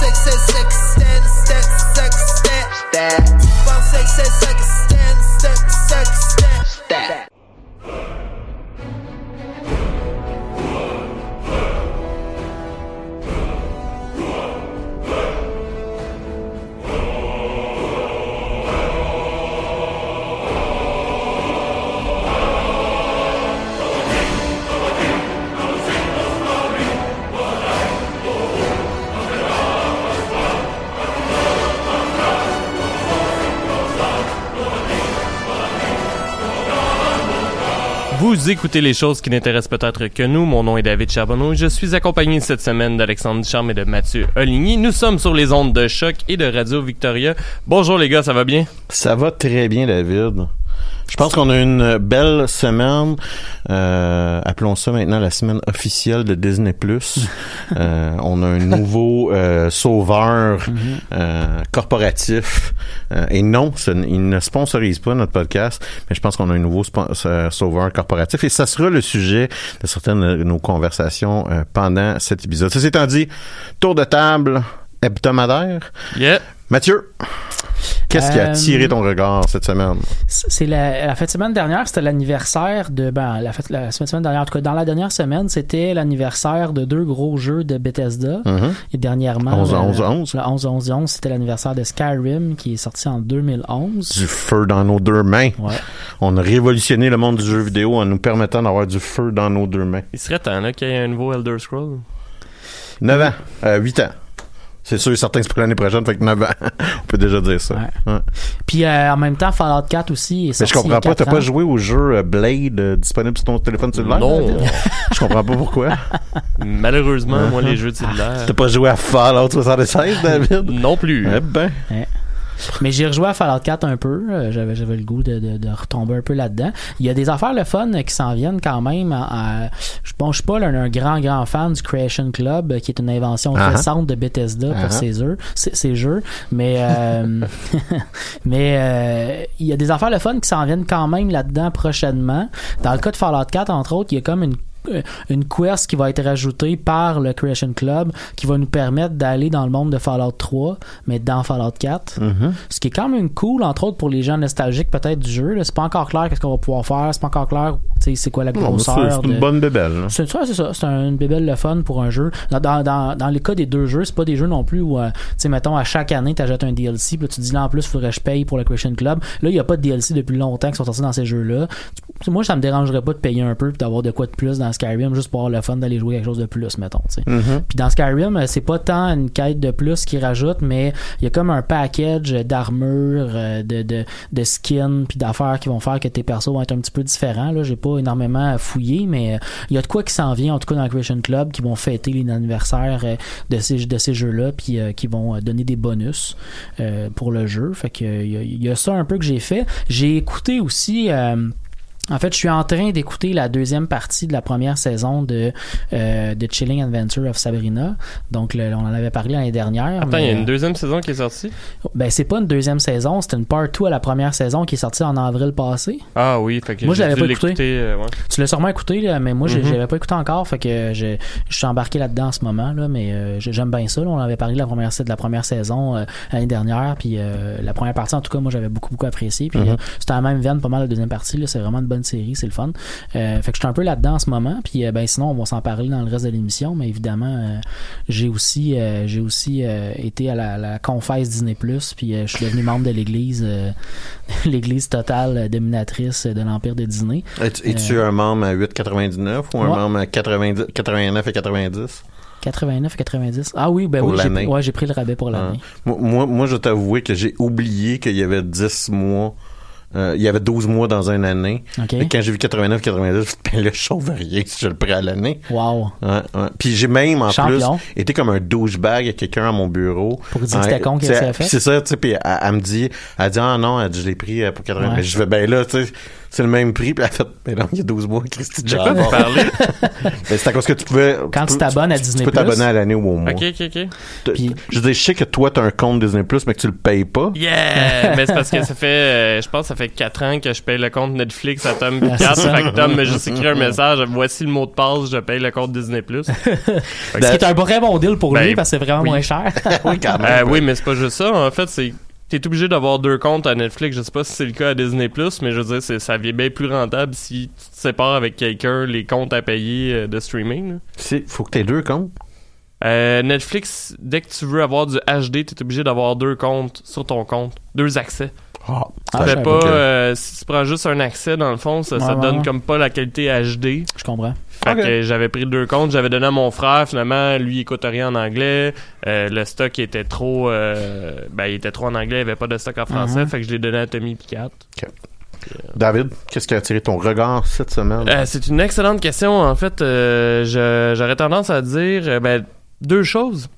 six, six, six, stand, sex, stand, sex. Vous écoutez les choses qui n'intéressent peut-être que nous. Mon nom est David Charbonneau. Je suis accompagné cette semaine d'Alexandre Ducharme et de Mathieu Oligny. Nous sommes sur les ondes de choc et de Radio Victoria. Bonjour les gars, ça va bien? Ça va très bien, David. Je pense qu'on a une belle semaine. Euh, appelons ça maintenant la semaine officielle de Disney+. euh, on a un nouveau euh, sauveur euh, corporatif. Et non, ce il ne sponsorise pas notre podcast, mais je pense qu'on a un nouveau sauveur corporatif. Et ça sera le sujet de certaines de nos conversations pendant cet épisode. Ceci étant dit, tour de table hebdomadaire. Yeah. Mathieu, qu'est-ce qui a Euh, attiré ton regard cette semaine? C'est la, la fête de semaine dernière, c'était l'anniversaire de. Ben, la fête, la semaine dernière, en tout cas, dans la dernière semaine, c'était l'anniversaire de deux gros jeux de Bethesda. Mhm. Et dernièrement. 11 le- 11 11. Le 11 11 11, c'était l'anniversaire de Skyrim qui est sorti en 2011. du feu dans nos deux mains. Ouais. On a révolutionné le monde du jeu vidéo en nous permettant d'avoir du feu dans nos deux mains. Il serait temps là, qu'il y ait un nouveau Elder Scroll. 9 ans. Euh, 8 ans. C'est sûr et certain que c'est pour l'année prochaine, fait que 9 ans. On peut déjà dire ça. Ouais. Ouais. Puis euh, en même temps, Fallout 4 aussi est Mais je comprends pas, t'as pas joué au jeu euh, Blade euh, disponible sur ton téléphone cellulaire? Non. Je comprends pas pourquoi. Malheureusement, moi, les jeux de cellulaire. T'as pas joué à Fallout 76, David? Non plus. Eh ben. Mais j'ai rejoué à Fallout 4 un peu. euh, J'avais, j'avais le goût de, de, de retomber un peu là-dedans. Il y a des affaires le fun qui s'en viennent quand même. à- bon, je suis pas là, un, grand, grand fan du Creation Club, euh, qui est une invention Ah ah. récente de Bethesda Ah pour ses jeux. Ses, ses jeux. Mais, euh, mais euh, il y a des affaires le fun qui s'en viennent quand même là-dedans prochainement. Dans le cas de Fallout 4, entre autres, il y a comme une une quest qui va être rajoutée par le Creation Club qui va nous permettre d'aller dans le monde de Fallout 3 mais dans Fallout 4 Mhm. ce qui est quand même cool entre autres pour les gens nostalgiques peut-être du jeu c'est pas encore clair qu'est-ce qu'on va pouvoir faire c'est pas encore clair c'est quoi la grosseur. c'est une de- bonne bébelle. c'est ça, c'est ça. C'est un- une bébelle le fun pour un jeu. Dans, dans, dans, les cas des deux jeux, c'est pas des jeux non plus où, euh, tu sais, mettons, à chaque année, t'achètes un DLC, puis là, tu te dis là, en plus, faudrait que je paye pour le Christian Club. Là, il y a pas de DLC depuis longtemps qui sont sortis dans ces jeux-là. Moi, ça me dérangerait pas de payer un peu puis d'avoir de quoi de plus dans Skyrim juste pour avoir le fun d'aller jouer quelque chose de plus, mettons. Mhm. Puis dans Skyrim, euh, c'est pas tant une quête de plus qu'ils rajoutent, mais il y a comme un package d'armure, euh, de, de, de skins, puis d'affaires qui vont faire que tes persos vont être un petit peu différents. Là, j'ai pas énormément fouillé, mais euh, il y a de quoi qui s'en vient, en tout cas dans le Christian Club, qui vont fêter l'anniversaire de ces, de ces jeux-là, puis euh, qui vont donner des bonus euh, pour le jeu. Fait que il y, a- il y a ça un peu que j'ai fait. J'ai écouté aussi. euh, en fait, je suis en train d'écouter la deuxième partie de la première saison de, euh, de Chilling Adventure of Sabrina. Donc, le- on en avait parlé l'année dernière. Attends, il y a une deuxième saison qui est sortie? euh, Ben, c'est pas une deuxième saison, c'était une part 2 à la première saison qui est sortie en avril passé. Ah oui, fait que Moi, j'ai j'avais dû pas écouté. euh, ouais. Tu l'as sûrement écouté, là, mais moi, j'ai- Mhm. j'avais pas écouté encore. Fait que je, je suis embarqué là-dedans en ce moment, là, mais euh, j'ai- j'aime bien ça. là. on avait parlé de la première, de la première saison euh, l'année dernière, puis euh, la première partie, en tout cas, moi, j'avais beaucoup, beaucoup apprécié. Puis Mhm. euh, c'était la même veine, pas mal la deuxième partie. C'est vraiment une bonne série, c'est le fun. Euh, fait que je suis un peu là-dedans en ce moment. Puis euh, ben sinon, on va s'en parler dans le reste de l'émission. Mais évidemment, euh, j'ai aussi, j'ai aussi été à la, la confesse Disney Plus. Puis je suis devenu membre de l'Église, l'Église totale dominatrice de l'empire de Disney. Es- Es-tu un membre à 8,99 ou un Ouais. membre à 90 89 et 90? 89 et 90. Ah oui, ben Pour oui, j'ai, l'année. ouais, j'ai pris le rabais pour l'année. Ah. Moi, moi, moi, je t'avouer que j'ai oublié qu'il y avait 10 mois. Euh, il y avait 12 mois dans une année. OK. Et quand j'ai vu 89, 90, je me suis dit, ben là, je sauve rien si je le prends à l'année. Wow. Ouais, ouais. Puis j'ai même, en Champion. plus, été comme un douchebag à quelqu'un à mon bureau. Pour dire que c'était con qu'elle s'est fait? C'est ça, tu sais, puis elle, elle me dit, elle dit, ah non, elle dit, je l'ai pris euh, pour 80. Ouais. Mais je fais, ben là, tu sais, c'est le même prix. Puis elle a fait, ben non, il y a 12 mois, Christy, vous parlez? Ben, c'est à cause que tu pouvais. Quand tu peux- t'abonnes à Disney+. Tu peux t'abonner à l'année ou au mois. ok, ok, ok. Puis- Je dire, je sais que toi, t'as un compte Disney Plus, mais que tu le payes pas. Yeah! Mais c'est parce que ça fait, euh, je pense que ça fait 4 ans que je paye le compte Netflix à Tom Ah, c'est 4. ça. fait que Tom m'a juste écrit un message. Voici le mot de passe, je paye le compte Disney+. Ce qui est un très bon deal pour Ben, lui parce que c'est vraiment oui. moins cher. oui, quand Euh, oui, mais c'est pas juste ça. En fait, c'est t'es obligé d'avoir deux comptes à Netflix. Je sais pas si c'est le cas à Disney+, mais je veux dire, c'est, ça devient bien plus rentable si tu te sépares avec quelqu'un les comptes à payer euh, de streaming. là. C'est, faut que t'aies deux comptes? Euh, Netflix, dès que tu veux avoir du HD, t'es obligé d'avoir deux comptes sur ton compte. Deux accès. Ah, Ah, pas, que- euh, si tu prends juste un accès, dans le fond, ça, ça Ouais, donne ouais. comme pas la qualité HD. Je comprends. Fait que j'avais pris deux comptes, j'avais donné à mon frère, finalement, lui, il écoute rien en anglais. Euh, le stock était trop, euh, ben, il était trop en anglais, il avait pas de stock en français, Mhm. fait que je l'ai donné à Tommy Picat. David, qu'est-ce qui a attiré ton regard cette semaine? Euh, c'est une excellente question. En fait, euh, je- j'aurais tendance à dire euh, ben, deux choses.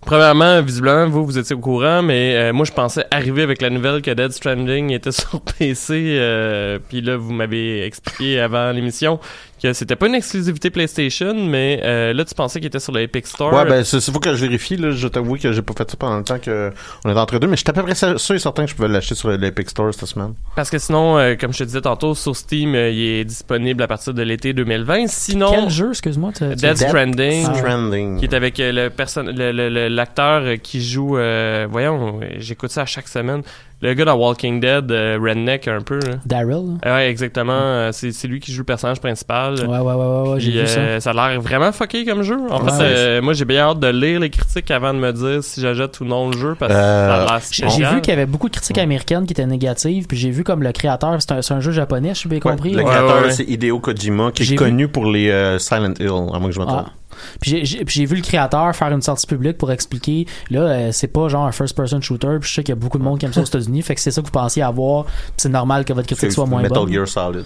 Premièrement, visiblement, vous, vous étiez au courant, mais euh, moi, je pensais arriver avec la nouvelle que Dead Stranding était sur PC. euh, Puis là, vous m'avez expliqué avant l'émission que c'était pas une exclusivité PlayStation, mais euh, là, tu pensais qu'il était sur l'Epic Store. Ouais, ben, c'est, faut que je vérifie, là. Je t'avoue que j'ai pas fait ça pendant le temps que on est entre deux, mais j'étais à peu près sûr et certain que je pouvais l'acheter sur l'Epic Store cette semaine. Parce que sinon, euh, comme je te disais tantôt, sur Steam, euh, il est disponible à partir de l'été 2020. Sinon, Quel jeu, excuse-moi? Dead Stranding. Ah. Stranding. qui est avec euh, le person le- le- le- l'acteur qui joue euh, voyons j'écoute ça à chaque semaine le gars dans Walking Dead euh, redneck un peu là. Daryl? Ah ouais exactement euh, c'est c'est lui qui joue le personnage principal Ouais, ouais, ouais, ouais, ouais, j'ai vu ça. euh, ça a l'air vraiment fucké comme jeu en Ouais, fait euh, moi j'ai bien hâte de lire les critiques avant de me dire si j'achète ou non le jeu parce que Euh, ça a l'air J'ai vu qu'il y avait beaucoup de critiques américaines qui étaient négatives, puis j'ai vu comme le créateur, c'est un, c'est un jeu japonais, je suis bien Ouais, compris. le créateur, ouais, ouais. c'est Hideo Kojima, qui est vu- connu pour les euh, Silent Hill, à moins que je me trompe. Ah. Puis j'ai- vu le créateur faire une sortie publique pour expliquer, là, euh, c'est pas genre un first-person shooter, puis je sais qu'il y a beaucoup de monde qui aime ça aux États-Unis, fait que c'est ça que vous pensiez avoir, puis c'est normal que votre critique soit moins Metal bonne. Gear Solid.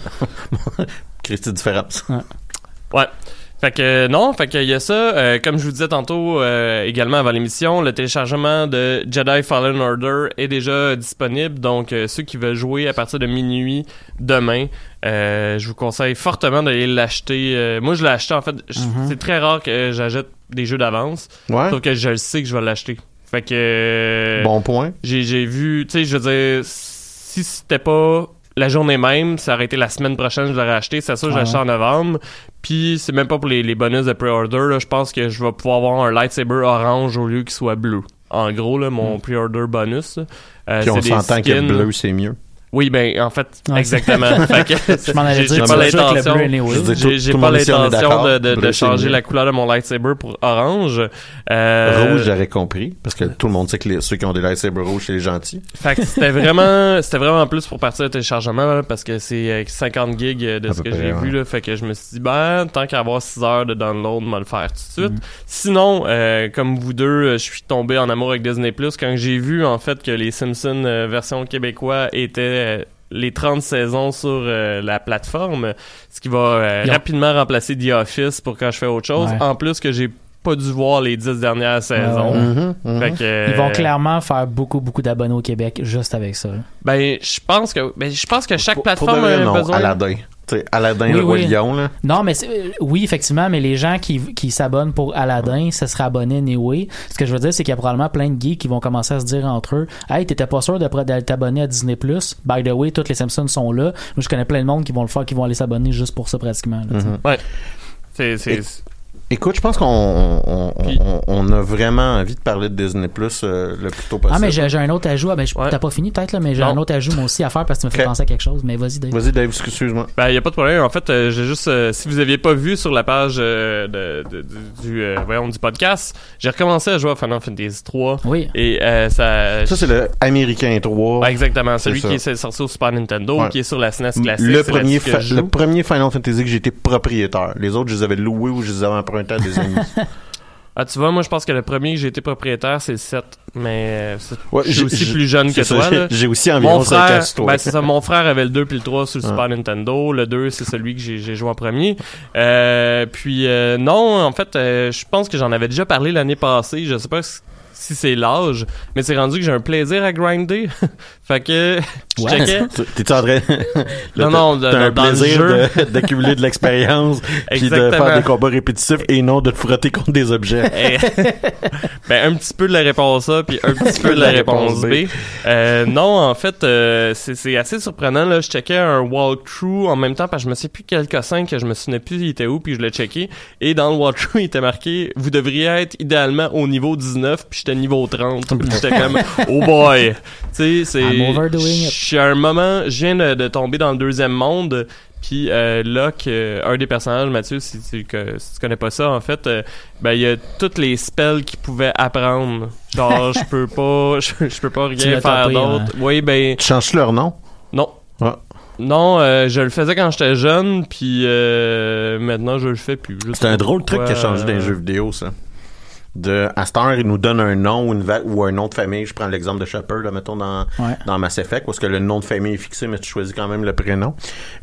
Christy différence. Ouais. Fait que euh, non, fait qu'il y a ça. Euh, comme je vous disais tantôt euh, également avant l'émission, le téléchargement de Jedi Fallen Order est déjà disponible. Donc euh, ceux qui veulent jouer à partir de minuit demain, euh, je vous conseille fortement d'aller l'acheter. Euh, moi je l'ai acheté en fait. Mhm. C'est très rare que j'achète des jeux d'avance. Ouais. Sauf que je le sais que je vais l'acheter. Fait que Bon point. j'ai j'ai vu, tu sais, je veux dire, si c'était pas la journée même, ça aurait été la semaine prochaine, je l'aurais acheté. C'est sûr, je Ouais, l'achète en novembre. Puis c'est même pas pour les, les bonus de pre-order. Je pense que je vais pouvoir avoir un lightsaber orange au lieu qu'il soit bleu. En gros, là, mon pre-order bonus. Euh, Puis on s'entend que bleu, c'est mieux. Oui, ben en fait, Ouais. exactement. Fait que Je m'en allais j'ai- dire j'ai que pas l'intention. anyway. J'ai pas l'intention de, changer la couleur de mon lightsaber pour orange. Euh, Rouge, j'aurais compris, parce que tout le monde sait que les- ceux qui ont des lightsabers rouges, c'est les gentils. Fait que c'était vraiment, c'était vraiment plus pour partir de téléchargement, là, parce que c'est euh, 50 gigs de À ce que j'ai ouais. vu, là. Fait que je me suis dit, ben, tant qu'à avoir 6 heures de download, on va le faire tout de Mm. suite. Sinon, euh, comme vous deux, euh, je suis tombé en amour avec Disney+. Quand j'ai vu, en fait, que les Simpsons euh, version québécois étaient euh, les 30 saisons sur euh, la plateforme, ce qui va euh, rapidement remplacer The Office pour quand je fais autre chose. Ouais. En plus que j'ai pas dû voir les 10 dernières saisons. Mhm, mhm. Fait que, Ils vont clairement faire beaucoup, beaucoup d'abonnés au Québec juste avec ça. Ben, je pense que, ben, je pense que chaque Pour- pour plateforme vrai, a non, besoin. Aladdin. Sais, Aladdin, Oui, le roi oui. lion, là. Non, mais c'est- euh, oui, effectivement, mais les gens qui, qui s'abonnent pour Aladdin, ça sera abonné anyway. Ce que je veux dire, c'est qu'il y a probablement plein de geeks qui vont commencer à se dire entre eux Hey, t'étais pas sûr d'aller t'abonner à Disney By the way, toutes les Simpsons sont là. Moi, je connais plein de monde qui vont le faire, qui vont aller s'abonner juste pour ça pratiquement. là. Mhm. C'est, c'est, Écoute, je pense qu'on on, on- Puis- on- on a vraiment envie de parler de Disney Plus euh, le plus tôt possible. Ah, mais j'ai un autre ajout. Ah, ben, Ouais. t'as pas fini peut-être, là, mais j'ai un autre ajout moi aussi à faire parce que tu me fais penser à quelque chose. Mais vas-y, Dave. Vas-y, Dave, excuse-moi. ben, y a pas de problème. En fait, euh, j'ai juste, euh, si vous aviez pas vu sur la page euh, de, de- du, du, euh, voyons, du podcast, j'ai recommencé à jouer à Final Fantasy 3 Oui. et euh, ça. Ça, c'est le Américain 3. Ouais, exactement, celui C'est qui est sorti au Super Nintendo, Ouais. qui est sur la SNES classique. le premier, le premier Final Fantasy que j'ai été propriétaire. Les autres, je les avais loués ou je les avais empruntés à des amis. Ah, tu vois, moi, je pense que le premier que j'ai été propriétaire, c'est le 7. Mais euh, Ouais, je suis j'ai- aussi plus jeune que toi, j'ai- aussi environ Mon 5 ans frère, sur toi. ben c'est ça, mon frère avait le 2 puis le 3 sur le Ah. Super Nintendo. Le 2, c'est celui que j'ai j'ai joué en premier. Euh, puis euh, non, en fait, euh, je pense que j'en avais déjà parlé l'année passée. Je sais pas si si c'est l'âge, mais c'est rendu que j'ai un plaisir à grinder. fait que je Ouais. checkais. T'es-tu en train... Non, non, T'as un dans plaisir d'accumuler de l'expérience puis de faire des combats répétitifs et non de te frotter contre des objets. Eh, ben un petit peu de la réponse A puis un petit peu de la réponse B. Euh, non, en fait, euh, c'est c'est assez surprenant là. Je checkais un walkthrough en même temps parce que je me sais plus quel cossin que je me souvenais plus il était où puis je l'ai checké et dans le walkthrough il était marqué vous devriez être idéalement au niveau 19 puis j'étais niveau 30 puis j'étais comme oh boy. Tu sais c'est I'm overdoing je it. suis à un moment je viens de, de tomber dans le deuxième monde puis euh, Locke, euh, un des personnages, Mathieu, si tu, que, si tu connais pas ça, en fait, euh, ben il y a toutes les spells qu'il pouvait apprendre. Genre, je peux pas, je, peux pas rien faire d'autre. Oui, ben Tu changes leur nom? non. Ah. Non, euh, je le faisais quand j'étais jeune, puis euh, maintenant je le fais plus. C'est un pas drôle de truc qui a changé dans les jeux vidéo, ça. De, à cette heure, il nous donne un nom ou, une va- ou un nom de famille. Je prends l'exemple de Shepard, là, mettons, dans, Ouais. dans Mass Effect, parce que le nom de famille est fixé, mais tu choisis quand même le prénom.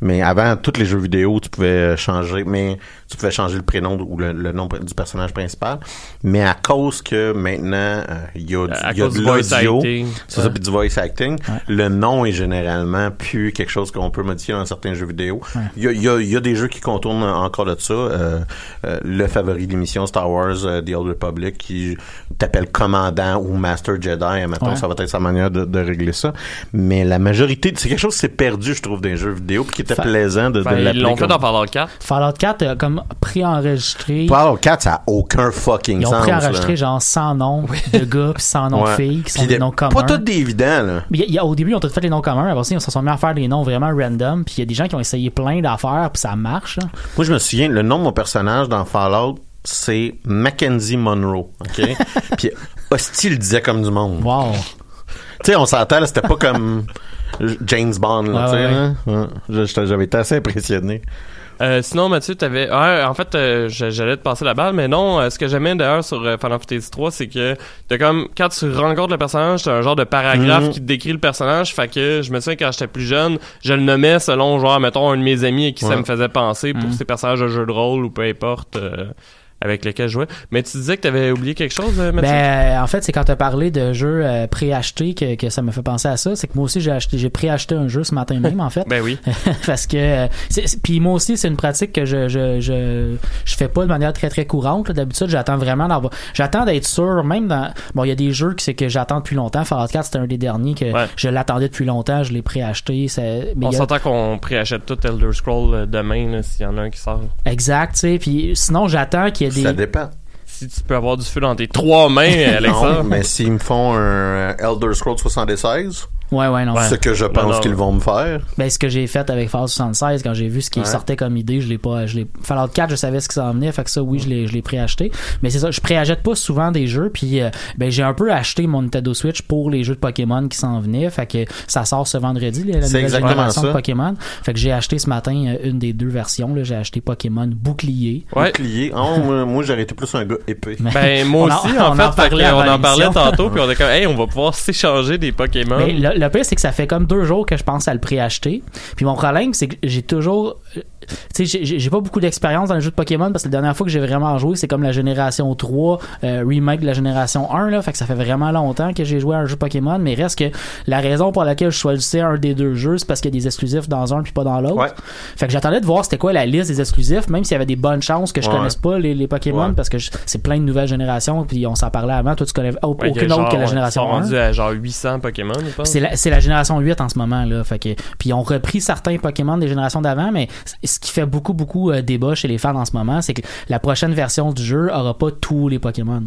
Mais avant, tous les jeux vidéo, tu pouvais euh, changer, mais tu pouvais changer le prénom ou le, le nom du personnage principal. Mais à cause que maintenant, euh, il y a, du- À y a de l'audio, c'est ça, puis du voice acting, le nom est généralement plus quelque chose qu'on peut modifier dans certains jeux vidéo. Il y, a, il y, a, il y a des jeux qui contournent encore de ça. Euh, euh, le favori de l'émission Star Wars euh, The Old Republic qui t'appelle commandant ou Master Jedi, maintenant Ouais. ça va être sa manière de, de régler ça. Mais la majorité, c'est quelque chose qui s'est perdu, je trouve, dans les jeux vidéo, puis qui était Fa- plaisant de, de ils l'appeler l'ont fait comme- dans Fallout 4. Fallout 4 a comme préenregistré. Fallout 4, ça a aucun fucking Ils ont sens. préenregistré là. genre 100 noms de gars puis 100 noms Ouais. de filles qui sont des des- noms communs. Pas tous des évidents, là. Mais il y a- il y a- au début, ils ont tous fait les noms communs. Après ça, ils se sont mis à faire des noms vraiment random. Puis il y a des gens qui ont essayé plein d'affaires, puis ça marche. là. Moi, je me souviens, le nom de mon personnage dans Fallout, c'est Mackenzie Monroe. OK? Puis, hostile disait comme du monde. Wow. Tu sais, on s'entend, c'était pas comme James Bond, là, ouais. Je- j'étais- J'avais été assez impressionné. Euh, sinon, Mathieu, t'avais. Ouais, en fait, euh, j'a- j'allais te passer la balle, mais non. euh, ce que j'aimais d'ailleurs sur euh, Final Fantasy 3, c'est que t'as comme quand tu rencontres le personnage, t'as un genre de paragraphe Mhm. qui te décrit le personnage. Fait que je me souviens quand j'étais plus jeune, je le nommais selon genre mettons un de mes amis à qui ça me faisait penser pour Mhm. ces personnages de jeu de rôle ou peu importe. Avec lesquels je jouais. Mais tu disais que t'avais oublié quelque chose, euh, Mathieu? Ben, en fait, c'est quand tu as parlé de jeux euh, préachetés que, que ça me fait penser à ça. C'est que moi aussi, j'ai acheté, j'ai préacheté un jeu ce matin même, en fait. Ben oui. parce que euh, puis moi aussi c'est une pratique que je je je je fais pas de manière très très courante d'habitude j'attends vraiment d'avoir j'attends d'être sûr même dans bon il y a des jeux que c'est que j'attends depuis longtemps Fallout 4 c'était un des derniers que Ouais. je l'attendais depuis longtemps je l'ai préacheté mais On a- s'entend qu'on préachète tout Elder Scroll demain, s'il y en a un qui sort. exact tu sais puis sinon j'attends qu'il y ait Ça dépend. Si tu peux avoir du feu dans tes trois mains, Non, Alexa. mais s'ils me font un euh, Elder Scrolls 76, Ouais, ouais, non. Ce que je pense qu'ils vont me faire. Ben, ce que j'ai fait avec Fallout 76, quand j'ai vu ce qui Ouais. sortait comme idée, je l'ai pas, je l'ai, Fallout 4, je savais ce qui s'en venait, fait que ça, oui, je l'ai, je l'ai préacheté. Mais c'est ça, je préachète pas souvent des jeux, puis euh, ben, j'ai un peu acheté mon Nintendo Switch pour les jeux de Pokémon qui s'en venaient, fait que ça sort ce vendredi, la nouvelle exactement génération ça. de Pokémon. Fait que j'ai acheté ce matin euh, une des deux versions, là, j'ai acheté Pokémon Bouclier. Ouais. Bouclier. Oh, moi, moi, j'aurais été plus un gars épais. Ben, moi On en- aussi, on en en fait, fait parlait que, avant on en parlait tantôt, puis on est comme, hey, on va pouvoir s'échanger des Pokémon. Mais le, pire, c'est que ça fait comme deux jours que je pense à le préacheter. Puis mon problème, c'est que j'ai toujours. Tu sais, j'ai- pas beaucoup d'expérience dans les jeux de Pokémon parce que la dernière fois que j'ai vraiment joué, c'est comme la génération 3, euh, remake de la génération 1, là. Fait que ça fait vraiment longtemps que j'ai joué à un jeu Pokémon. Mais reste que la raison pour laquelle je choisissais un des deux jeux, c'est parce qu'il y a des exclusifs dans un puis pas dans l'autre. Ouais. Fait que j'attendais de voir c'était quoi la liste des exclusifs, même s'il y avait des bonnes chances que je Ouais. connaisse pas les, les Pokémon Ouais. parce que c'est plein de nouvelles générations puis on s'en parlait avant. Toi, tu connais aucune autre que la Ils génération sont 1. rendus à genre 800 Pokémon. C'est la, c'est la génération 8 en ce moment là, fait que puis ils ont repris certains Pokémon des générations d'avant mais ce qui fait beaucoup beaucoup euh, débat chez les fans en ce moment, c'est que la prochaine version du jeu aura pas tous les Pokémon.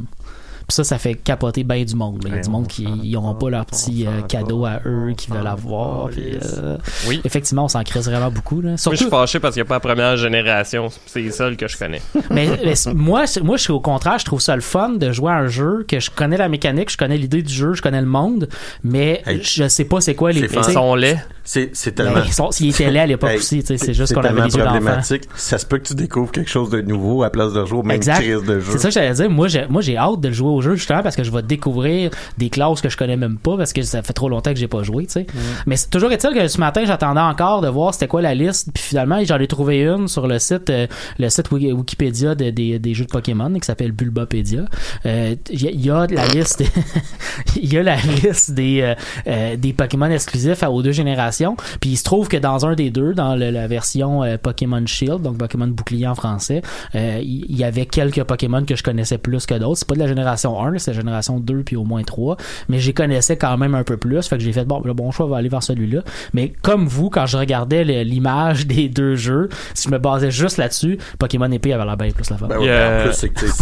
Puis ça, ça fait capoter bien du monde. Il y a du monde qui on s'en ils auront pas leur petit euh, cadeau à eux, qui veulent avoir. puis, euh, Oui. Effectivement, on s'en crisse vraiment beaucoup. Là. Moi, je suis fâché parce qu'il n'y a pas la première génération. C'est les seuls que je connais. mais, moi, moi, je suis au contraire, je trouve ça le fun de jouer à un jeu que je connais la mécanique, je connais l'idée du jeu, je connais le monde, mais Hey. je sais pas c'est quoi les. Ils sont laids. C'est, c'est ben, tellement. ils sont- étaient là à l'époque Hey, aussi, c'est juste qu'on avait les yeux problématique. Ça se peut que tu découvres quelque chose de nouveau à place de jouer au même crise de jeu. C'est ça que j'allais dire. Moi, j'ai, moi, j'ai hâte de le jouer au jeu justement parce que je vais découvrir des classes que je connais même pas parce que ça fait trop longtemps que j'ai pas joué, tu sais. Mais c'est toujours est-il que ce matin, j'attendais encore de voir c'était quoi la liste. Puis finalement, j'en ai trouvé une sur le site, euh, le site Wiki- Wikipédia de- des, des jeux de Pokémon qui s'appelle Bulbapédia. Euh, Il y, a- y la liste, il y a la liste des euh, des Pokémon exclusifs à- aux deux générations. Puis il se trouve que dans un des deux, dans le- la version Pokémon Shield, donc Pokémon bouclier en français, il il y avait quelques Pokémon que je connaissais plus que d'autres. C'est pas de la génération 1, là, c'est la génération 2 puis au moins 3. Mais j'y connaissais quand même un peu plus. Fait que j'ai fait, bon, le bon choix va aller vers celui-là. Mais comme vous, quand je regardais l'image des deux jeux, si je me basais juste là-dessus, Pokémon épée avait l'air bien plus la fun. Ben ouais, Il y a- En plus, c'est que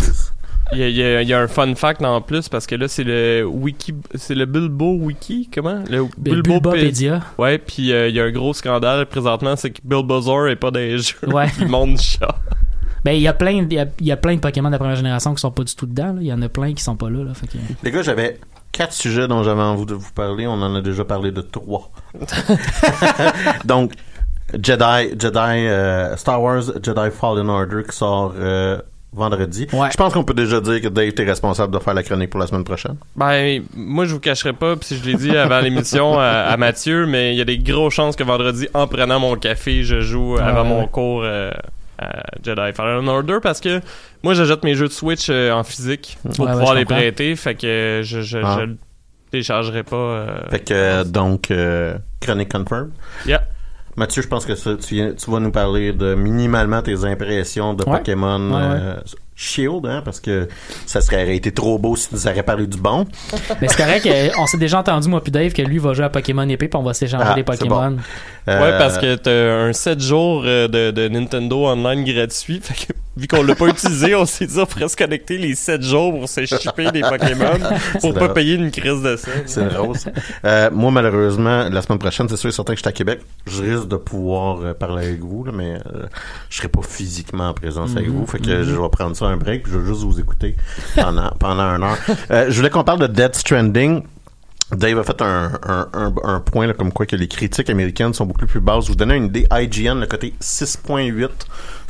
Il y, a, il y a- il y a un fun fact en plus parce que là, c'est le wiki, c'est le Bilbo Wiki, comment? Le Bulbapédia. Ouais, puis euh, il y a un gros scandale présentement, c'est que Bulbasaur est pas dans les jeux. Ouais. Chat. Ben, il y a plein, il y a, il y a plein de Pokémon de la première génération qui sont pas du tout dedans. Il y en a plein qui sont pas là. là. Fait que- Les gars, j'avais quatre sujets dont j'avais envie de vous parler. On en a déjà parlé de trois. Donc, Jedi, Jedi, euh, Star Wars Jedi Fallen Order qui sort euh, vendredi. Ouais. Je pense qu'on peut déjà dire que Dave est responsable de faire la chronique pour la semaine prochaine. Ben, moi, je vous cacherai pas, puis si je l'ai dit avant l'émission à, à Mathieu, mais il y a des grosses chances que vendredi, en prenant mon café, je joue Ah, avant ouais, mon cours euh, à Jedi Fallen Order parce que moi, j'achète mes jeux de Switch euh, en physique pour Ouais, pouvoir les comprends. prêter, fait que je, je, Ah. je le téléchargerai pas. euh, Fait que, euh, donc, euh, chronique confirm. Yeah. Mathieu, je pense que ça, tu, viens- tu vas nous parler de minimalement tes impressions de Ouais. Pokémon Ouais, ouais. euh, Shield, hein, parce que ça serait aurait été trop beau si tu nous aurais parlé du bon. Mais c'est correct, euh, on s'est déjà entendu, moi puis Dave, que lui va jouer à Pokémon épée puis on va s'échanger Ah, des Pokémon. bon. Ouais, Euh, parce que t'as un 7 jours euh, de, de Nintendo Online gratuit. Fait que, vu qu'on l'a pas utilisé, on s'est dit on pourrait se connecter les 7 jours pour se des Pokémon pour pas drôle. payer une crise de ça. C'est drôle. ça. Euh, moi, malheureusement, la semaine prochaine, c'est sûr et certain que je suis à Québec. Je risque de pouvoir parler avec vous, là, mais euh, je serai pas physiquement en présence avec vous. Fait que je vais prendre ça un break, puis je vais juste vous écouter pendant, pendant un heure. Euh, je voulais qu'on parle de Dead Stranding. Dave a fait un, un, un, un point là, comme quoi que les critiques américaines sont beaucoup plus basses. Je vous donner une idée. IGN, le côté 6.8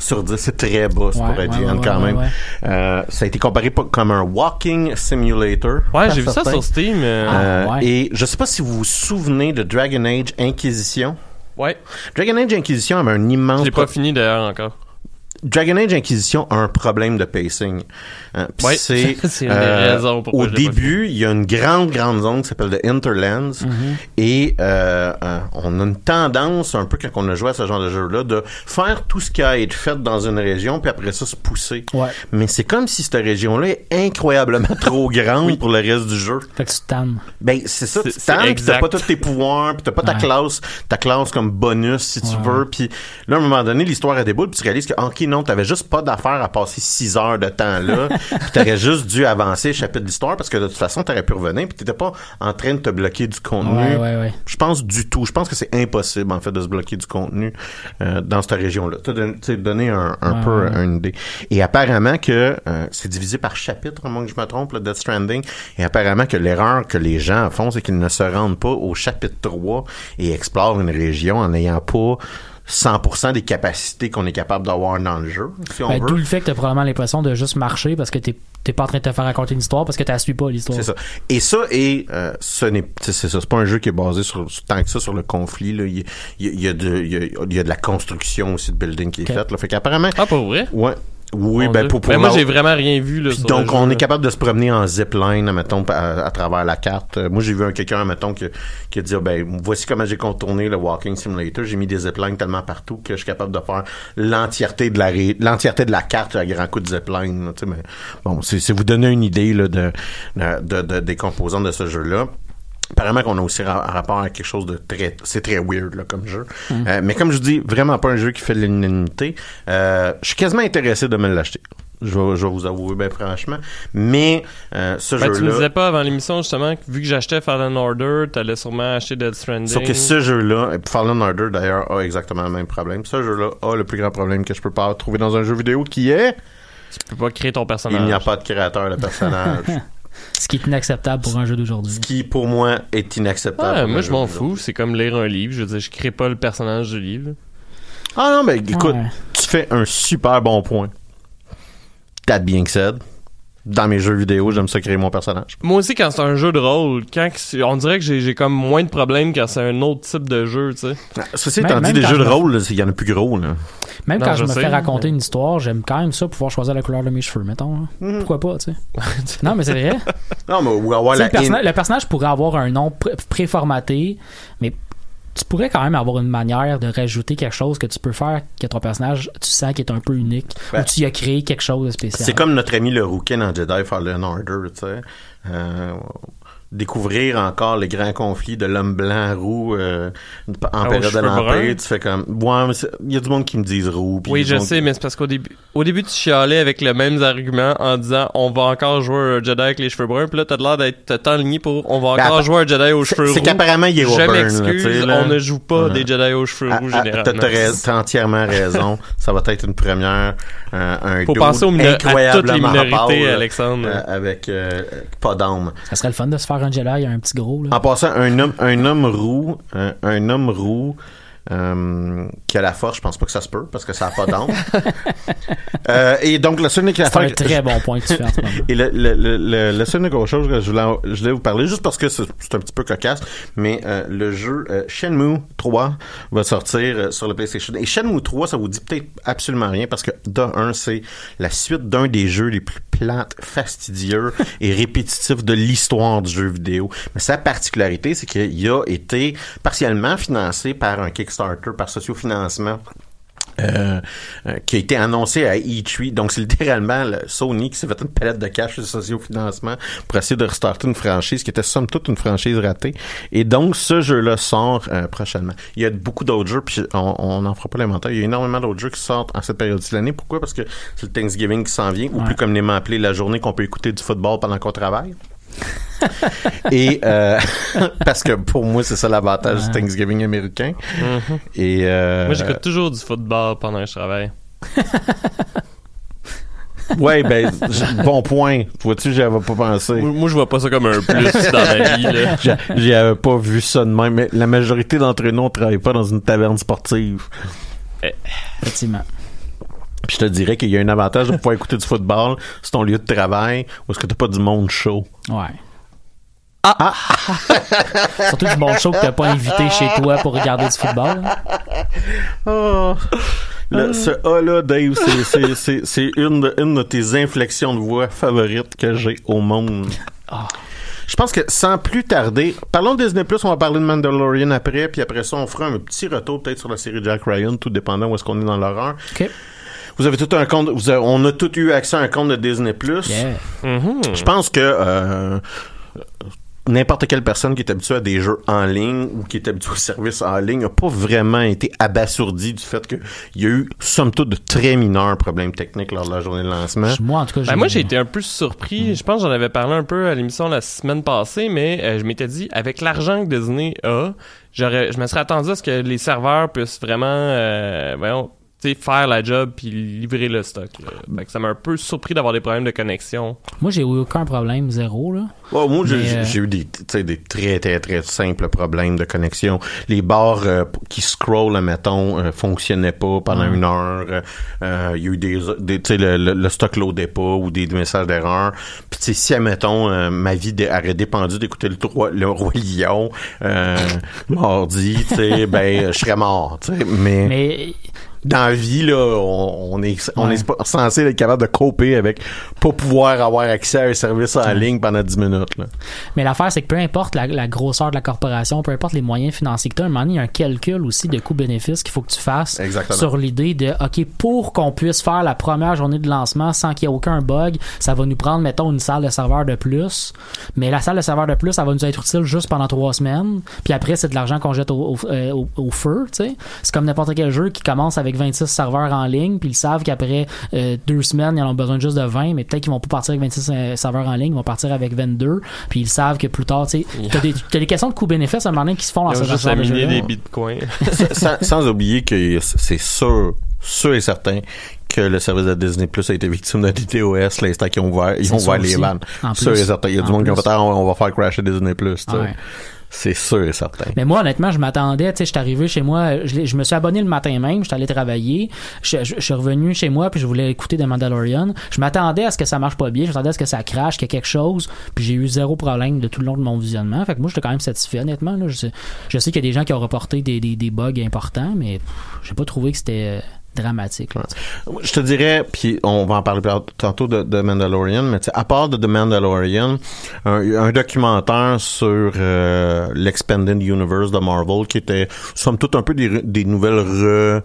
sur 10, c'est très bas Ouais, pour IGN ouais, quand ouais, même. ouais. Euh, ça a été comparé pas- comme un walking simulator. Ouais, j'ai vu ça sur Steam. euh, Ah, ouais. Et je sais pas si vous vous souvenez de Dragon Age Inquisition. Ouais, Dragon Age Inquisition avait un immense. je l'ai pas fini d'ailleurs encore. Dragon Age Inquisition a un problème de pacing. Euh, puis Ouais, c'est, des pourquoi Au début, il y a une grande, grande zone qui s'appelle The Interlands. Mhm. Et euh, euh, on a une tendance, un peu quand on a joué à ce genre de jeu-là, de faire tout ce qui a être fait dans une région, puis après ça, se pousser. Ouais. Mais c'est comme si cette région-là est incroyablement trop grande pour le reste du jeu. Fait que tu tannes. Ben, c'est ça, tu tannes, t'as pas tous tes pouvoirs, pis t'as pas ta Ouais. classe, ta classe comme bonus, si tu veux, puis là, à un moment donné, l'histoire a déboule, puis tu réalises que, ok, non, t'avais juste pas d'affaire à passer six heures de temps là, puis t'aurais juste dû avancer le chapitre d'histoire parce que de toute façon, t'aurais pu revenir, puis t'étais pas en train de te bloquer du contenu. Ouais, ouais, ouais. Je pense du tout. Je pense que c'est impossible, en fait, de se bloquer du contenu euh, dans cette région-là. Tu sais, donner un, un Ouais, peu ouais. une idée. Et apparemment que euh, c'est divisé par chapitre, à moins que je me trompe, le Death Stranding. Et apparemment que l'erreur que les gens font, c'est qu'ils ne se rendent pas au chapitre 3 et explorent une région en n'ayant pas 100% des capacités qu'on est capable d'avoir dans le jeu, si on Ben, veut. D'où le fait que t'as probablement l'impression de juste marcher parce que t'es t'es pas en train de te faire raconter une histoire parce que t'as suis pas l'histoire. C'est ça. Et ça, et euh, ce n'est, c'est c'est ça. C'est pas un jeu qui est basé sur, tant que ça sur le conflit. Là. Il, y a- y y de, il y a, il y a de la construction aussi de building qui est faite. Là. Fait qu'apparemment, Ah, pour vrai? ouais. Oui, ben pour, pour Ben, moi, j'ai vraiment rien vu, là. Sur donc, jeu, on là. est capable de se promener en zipline, mettons, à, à travers la carte. Euh, Moi, j'ai vu un quelqu'un, mettons, qui, qui a dit, ben, voici comment j'ai contourné le Walking Simulator. J'ai mis des ziplines tellement partout que je suis capable de faire l'entièreté de la l'entièreté de la carte à grand coup de zipline. là, tu sais, mais bon, c'est c'est vous donner une idée là, de, de, de- des composantes de ce jeu-là. Apparemment qu'on a aussi ra- rapport à quelque chose de très... C'est très weird là, comme jeu. Euh, mais comme je vous dis, vraiment pas un jeu qui fait de l'unanimité. Euh, je suis quasiment intéressé de me l'acheter. Je vais, je vais vous avouer, ben franchement. Mais euh, ce Ben, tu me jeu-là... disais pas avant l'émission, justement, que vu que j'achetais Fallen Order, t'allais sûrement acheter Dead Stranding. Sauf que ce jeu-là, et Fallen Order d'ailleurs a exactement le même problème. Ce jeu-là a le plus grand problème que je peux pas trouver dans un jeu vidéo qui est Tu peux pas créer ton personnage. il n'y a pas de créateur de personnage. Ce qui est inacceptable pour un jeu d'aujourd'hui. ce qui pour moi est inacceptable. Ouais, moi, je m'en fous. C'est comme lire un livre. Je veux dire, je crée pas le personnage du livre. Ah non, mais écoute, Ouais. tu fais un super bon point. That being said, dans mes jeux vidéo, j'aime ça créer mon personnage. Moi aussi, quand c'est un jeu de rôle, quand on dirait que j'ai comme moins de problèmes quand c'est un autre type de jeu, tu sais. Ceci Même- étant dit, même des jeux de rôle, il y en a plus gros. Là. Même Non, quand je je me sais, fais raconter une histoire, j'aime quand même ça pouvoir choisir la couleur de mes cheveux, mettons. hein. Pourquoi pas, tu sais. non, mais c'est vrai. Non, mais avoir la le, personna- in- le personnage pourrait avoir un nom pré- préformaté, mais tu pourrais quand même avoir une manière de rajouter quelque chose que tu peux faire que ton personnage, tu sens qu'il est un peu unique, Ben, ou tu y as créé quelque chose de spécial. C'est comme notre ami le Rouquin dans Jedi Fallen Order, tu sais. Euh, découvrir encore les grands conflits de l'homme blanc roux euh, en Ah, période de l'Empire. Tu fais comme... Ouais, il y a du monde qui me disent roux. Oui, je sais, qui- mais c'est parce qu'au début, au début, tu chialais avec les mêmes arguments en disant on va encore jouer un Jedi avec les cheveux bruns, puis là, t'as l'air d'être t'as tant ligné pour on va Ben, encore jouer un Jedi aux cheveux roux. c'est qu'apparemment, il est Je m'excuse, on ne joue pas des Jedi aux cheveux Ah, roux ah, généralement. T'as t'as rais- t'as entièrement raison. Ça va être une première. euh, un Faut penser aux à toutes les minorités, pâle, Alexandre. euh, avec euh, pas d'âme. Ça serait le fun de se faire Jedi, il y a un petit gros. Là. En passant, un homme, un homme roux, un, un homme roux euh, qui a la force, je pense pas que ça se peut parce que ça a pas d'âme. euh, et donc le seul C'est un très bon point que tu fais en ce moment. Et le, le, le, le, seul chose que je voulais, je voulais vous parler, juste parce que c'est un petit peu cocasse, mais euh, le jeu euh, Shenmue 3 va sortir euh, sur le PlayStation. Et Shenmue 3, ça vous dit peut-être absolument rien parce que de un, c'est la suite d'un des jeux les plus plates, fastidieux et répétitifs de l'histoire du jeu vidéo. Mais sa particularité, c'est qu'il a été partiellement financé par un Kickstarter, par sociofinancement. Euh, euh, qui a été annoncé à E3. Donc, c'est littéralement le Sony qui s'est fait une palette de cash de socio-financement pour essayer de restarter une franchise qui était somme toute une franchise ratée. Et donc, ce jeu-là sort euh, prochainement. Il y a beaucoup d'autres jeux, puis on n'en fera pas l'inventaire. Il y a énormément d'autres jeux qui sortent en cette période de l'année. Pourquoi? Parce que c'est le Thanksgiving qui s'en vient, ou plus communément appelé la journée qu'on peut écouter du football pendant qu'on travaille. Et euh, parce que pour moi, c'est ça l'avantage du Thanksgiving américain. Et euh, Moi, j'écoute toujours du football pendant que je travaille. Ouais, ben, bon point. Vois-tu, j'y avais pas pensé. Moi, moi, je vois pas ça comme un plus dans ma vie. J'y avais pas vu ça de même, mais la majorité d'entre nous, on travaille pas dans une taverne sportive. Effectivement. Puis je te dirais qu'il y a un avantage de pouvoir écouter du football sur ton lieu de travail où est-ce que t'as pas du monde chaud. Ouais. Ah! Surtout du bon show que t'as pas invité chez toi pour regarder du football. hein. Oh. Le- ce A-là, Dave, c'est- une, de- une de tes inflexions de voix favorites que j'ai au monde. Je pense que sans plus tarder, parlons de Disney+, on va parler de Mandalorian après, puis après ça, on fera un petit retour peut-être sur la série Jack Ryan, tout dépendant où est-ce qu'on est dans l'horreur. OK. Vous avez tout un compte, vous avez- on a tous eu accès à un compte de Disney+. Yeah. Mhm. Je pense que euh, n'importe quelle personne qui est habituée à des jeux en ligne ou qui est habituée au service en ligne n'a pas vraiment été abasourdi du fait qu'il y a eu, somme toute, de très mineurs problèmes techniques lors de la journée de lancement. Moi, en tout cas, Ben, moi, j'ai été un peu surpris. Je pense que j'en avais parlé un peu à l'émission la semaine passée, mais euh, je m'étais dit, avec l'argent que Disney a, j'aurais, je me serais attendu à ce que les serveurs puissent vraiment, euh, voyons, faire la job puis livrer le stock. là. Fait que ça m'a un peu surpris d'avoir des problèmes de connexion. Moi, j'ai eu aucun problème, zéro, là. Ouais, moi, j'ai euh, j'ai eu des, tu sais, des très, très, très simples problèmes de connexion. Les barres euh, qui scrollent, mettons, euh, fonctionnaient pas pendant une heure. Euh, euh, Il y a eu des, des tu sais, le, le, le stock loadait pas ou des, messages d'erreur. Puis, tu sais, si, admettons, euh, ma vie aurait dépendu d'écouter le, roi- le Roi Lion euh, mardi, tu sais, ben, je serais mort, tu sais. Mais, Mais dans la vie, là, on, on est, on Ouais. est pas censé être capable de coper avec pas pouvoir avoir accès à un service en ligne pendant 10 minutes, là. Mais l'affaire, c'est que peu importe la, la grosseur de la corporation, peu importe les moyens financiers que tu as, un moment donné, il y a un calcul aussi de coût-bénéfice qu'il faut que tu fasses Exactement. sur l'idée de, OK, pour qu'on puisse faire la première journée de lancement sans qu'il y ait aucun bug, ça va nous prendre, mettons, une salle de serveur de plus. Mais la salle de serveur de plus, ça va nous être utile juste pendant trois semaines. Puis après, c'est de l'argent qu'on jette au, au- euh, au- au feu, tu sais. C'est comme n'importe quel jeu qui commence avec 26 serveurs en ligne, puis ils savent qu'après euh, deux semaines, ils en ont besoin juste de 20, mais peut-être qu'ils vont pas partir avec 26 euh, serveurs en ligne, ils vont partir avec 22, puis ils savent que plus tard, tu sais, t'as des, t'as des questions de coût-bénéfice à un moment donné qui se font dans Ils ce ont juste genre à de miner des bitcoins. sans, sans oublier que c'est sûr, sûr et certain que le service de Disney Plus a été victime d'un DDoS l'instant qu'ils ont ouvert, ils C'est ont ouvert les vannes. En Sûr et certain. Il y a du monde qui fait, Ah, on on va faire crasher Disney Plus, tu sais. Ouais. C'est sûr et certain. Mais moi, honnêtement, je m'attendais, tu sais, je suis arrivé chez moi, je, me suis abonné le matin même, je suis allé travailler, je, suis revenu chez moi, puis je voulais écouter The Mandalorian. Je m'attendais à ce que ça marche pas bien, je m'attendais à ce que ça crache, qu'il y ait quelque chose, puis j'ai eu zéro problème de tout le long de mon visionnement. Fait que moi, j'étais quand même satisfait, honnêtement. Là. Je, sais, qu'il y a des gens qui ont reporté des, des, bugs importants, mais j'ai pas trouvé que c'était dramatique. là. Je te dirais, puis on va en parler tantôt de, de Mandalorian, mais à part de The Mandalorian, un, un documentaire sur euh, l'Expanded Universe de Marvel qui était, somme toute, un peu des, des nouvelles re,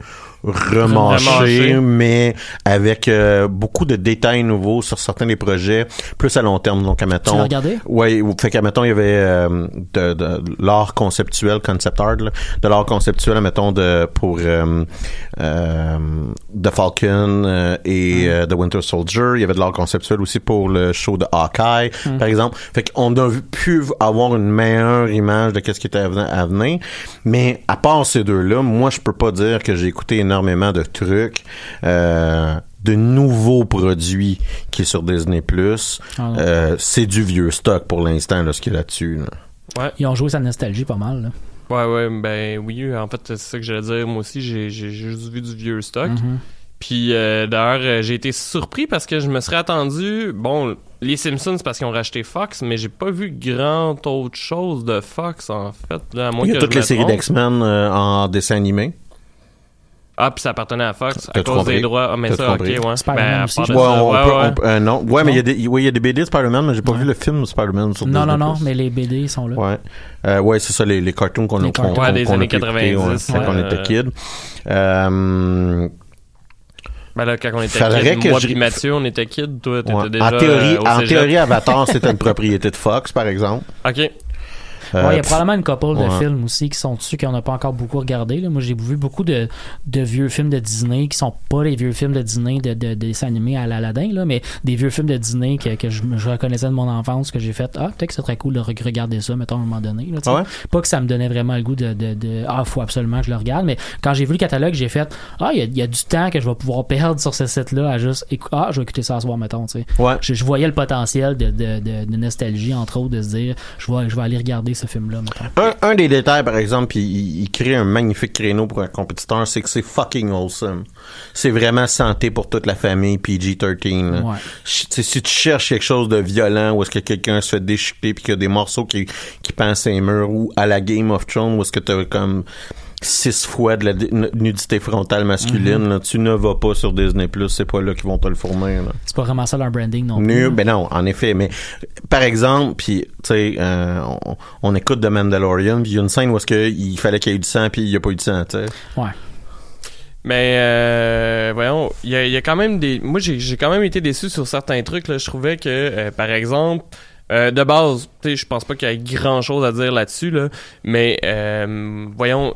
Remâchées. mais avec euh, beaucoup de détails nouveaux sur certains des projets, plus à long terme. Donc, admettons... Tu l'as regardé? Oui, fait qu'à mettons il y avait euh, de, de l'art conceptuel, concept art, là, de l'art conceptuel, mettons de pour euh, The Falcon et Mm. The Winter Soldier. Il y avait de l'art conceptuel aussi pour le show de Hawkeye, Mm. par exemple. Fait qu'on a pu avoir une meilleure image de qu'est-ce qui était à venir, à venir. Mais à part ces deux-là, moi je peux pas dire que j'ai écouté énormément de trucs. Euh, de nouveaux produits qui est sur Disney Plus. Ah. Euh, c'est du vieux stock pour l'instant, là, ce qu'il y a là-dessus. là. Ils ont joué sa nostalgie pas mal. Là. Ouais, ouais, ben oui, en fait, c'est ça que j'allais dire. Moi aussi, j'ai j'ai juste vu du vieux stock. Mhm. Puis euh, d'ailleurs, euh, j'ai été surpris parce que je me serais attendu. Bon, les Simpsons, c'est parce qu'ils ont racheté Fox, mais j'ai pas vu grand autre chose de Fox, en fait. Là, à moins Il y a que toutes les séries d'X-Men euh, en dessin animé. Ah, puis ça appartenait à Fox à cause compris. des droits. Ah, mais T'as ça, ok, ouais. Spider-Man Ben, à aussi, Ouais, ça, on ouais, peut, ouais. on peut- euh, non. Ouais, mais il y a des, oui, y a des BD de Spider-Man, mais j'ai pas Ouais. vu le film de Spider-Man sur Non, non, non, mais les BD sont là. Ouais. Euh, ouais, c'est ça, les, les cartoons qu'on a, cartoons. Ouais, qu'on- des années pu écouter, 90, ouais, quand on ouais. était kid. Euh, Ben là, quand on était Faudrait kid, que moi je- Mathieu, on était kid. Toi, t'étais ouais. déjà en théorie, euh, en théorie, Avatar, c'était une propriété de Fox, par exemple. Ok. Euh, Ouais, il y a probablement une couple de films aussi qui sont dessus qu'on n'a pas encore beaucoup regardé. Là. Moi, j'ai vu beaucoup de, de vieux films de Disney qui sont pas les vieux films de Disney de, de, de dessins animés à l'Aladin, là, mais des vieux films de Disney que, que je, reconnaissais de mon enfance, que j'ai fait Ah, peut-être que c'est très cool de re- regarder ça, mettons, à un moment donné. Là. Ah ouais? Pas que ça me donnait vraiment le goût de, de, Ah, faut absolument que je le regarde, mais quand j'ai vu le catalogue, j'ai fait Ah, il y a, il y a du temps que je vais pouvoir perdre sur ce site-là à juste Ah, je vais écouter ça ce soir, mettons. Ouais. Je, je voyais le potentiel de nostalgie, entre autres, de se dire je vais, je vais aller regarder ce film-là. Un, un des détails, par exemple, puis il, il crée un magnifique créneau pour un compétiteur, c'est que c'est fucking awesome. C'est vraiment santé pour toute la famille, PG-13. là. Ouais. Ch- tu sais, si tu cherches quelque chose de violent, où est-ce que quelqu'un se fait déchiqueter, puis qu'il y a des morceaux qui, qui pensent un mur, ou à la Game of Thrones, où est-ce que t'as comme six fois de la di- nudité frontale masculine, là, tu ne vas pas sur Disney+, c'est pas là qu'ils vont te le fournir. C'est pas vraiment ça leur branding non plus. Nu, ben non, en effet, mais par exemple, puis tu sais, euh, on, on écoute The Mandalorian, puis il y a une scène où est-ce que il fallait qu'il y ait eu du sang, puis il y a pas eu de sang, tu sais. Ouais. Mais euh, voyons, il y a, il y a quand même des. Moi, j'ai j'ai quand même été déçu sur certains trucs. Là. Je trouvais que, euh, par exemple, Euh, de base, tu sais, je pense pas qu'il y ait grand chose à dire là-dessus, là, mais euh, voyons,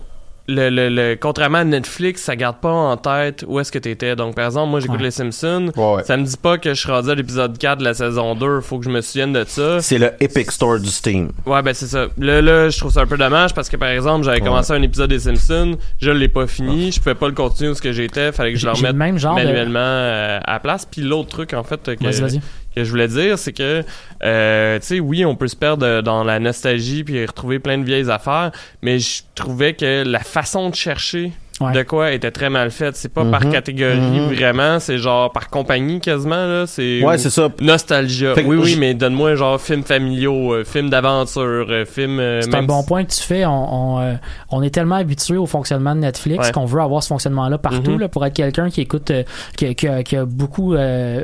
le, le, le- contrairement à Netflix, ça garde pas en tête où est-ce que t'étais. Donc, par exemple, moi, j'écoute Ouais. Les Simpsons, Ouais, ouais. ça me dit pas que je suis rendu à l'épisode 4 de la saison 2, faut que je me souvienne de ça. C'est le Epic Store du Steam. Ouais, ben c'est ça. Là, là, je trouve ça un peu dommage parce que, par exemple, j'avais commencé un épisode des Simpsons, je l'ai pas fini, je pouvais pas le continuer où ce que j'étais, fallait que je le remette même genre de- manuellement euh, à la place. Puis l'autre truc, en fait, que, Vas-y, vas-y. Que je voulais dire, c'est que, euh, tu sais, oui, on peut se perdre euh, dans la nostalgie puis retrouver plein de vieilles affaires, mais je trouvais que la façon de chercher Ouais. de quoi était très mal faite. C'est pas par Mhm. catégorie Mhm. vraiment, c'est genre par compagnie quasiment là. C'est Ouais, c'est ça. nostalgia. Oui, oui, mais donne-moi genre films familiaux, euh, films d'aventure, euh, films. euh, C'est un bon point que tu fais. On, on, on est tellement habitué au fonctionnement de Netflix Ouais. qu'on veut avoir ce fonctionnement-là partout. Mhm. là, pour être quelqu'un qui écoute, qui, qui a, qui a beaucoup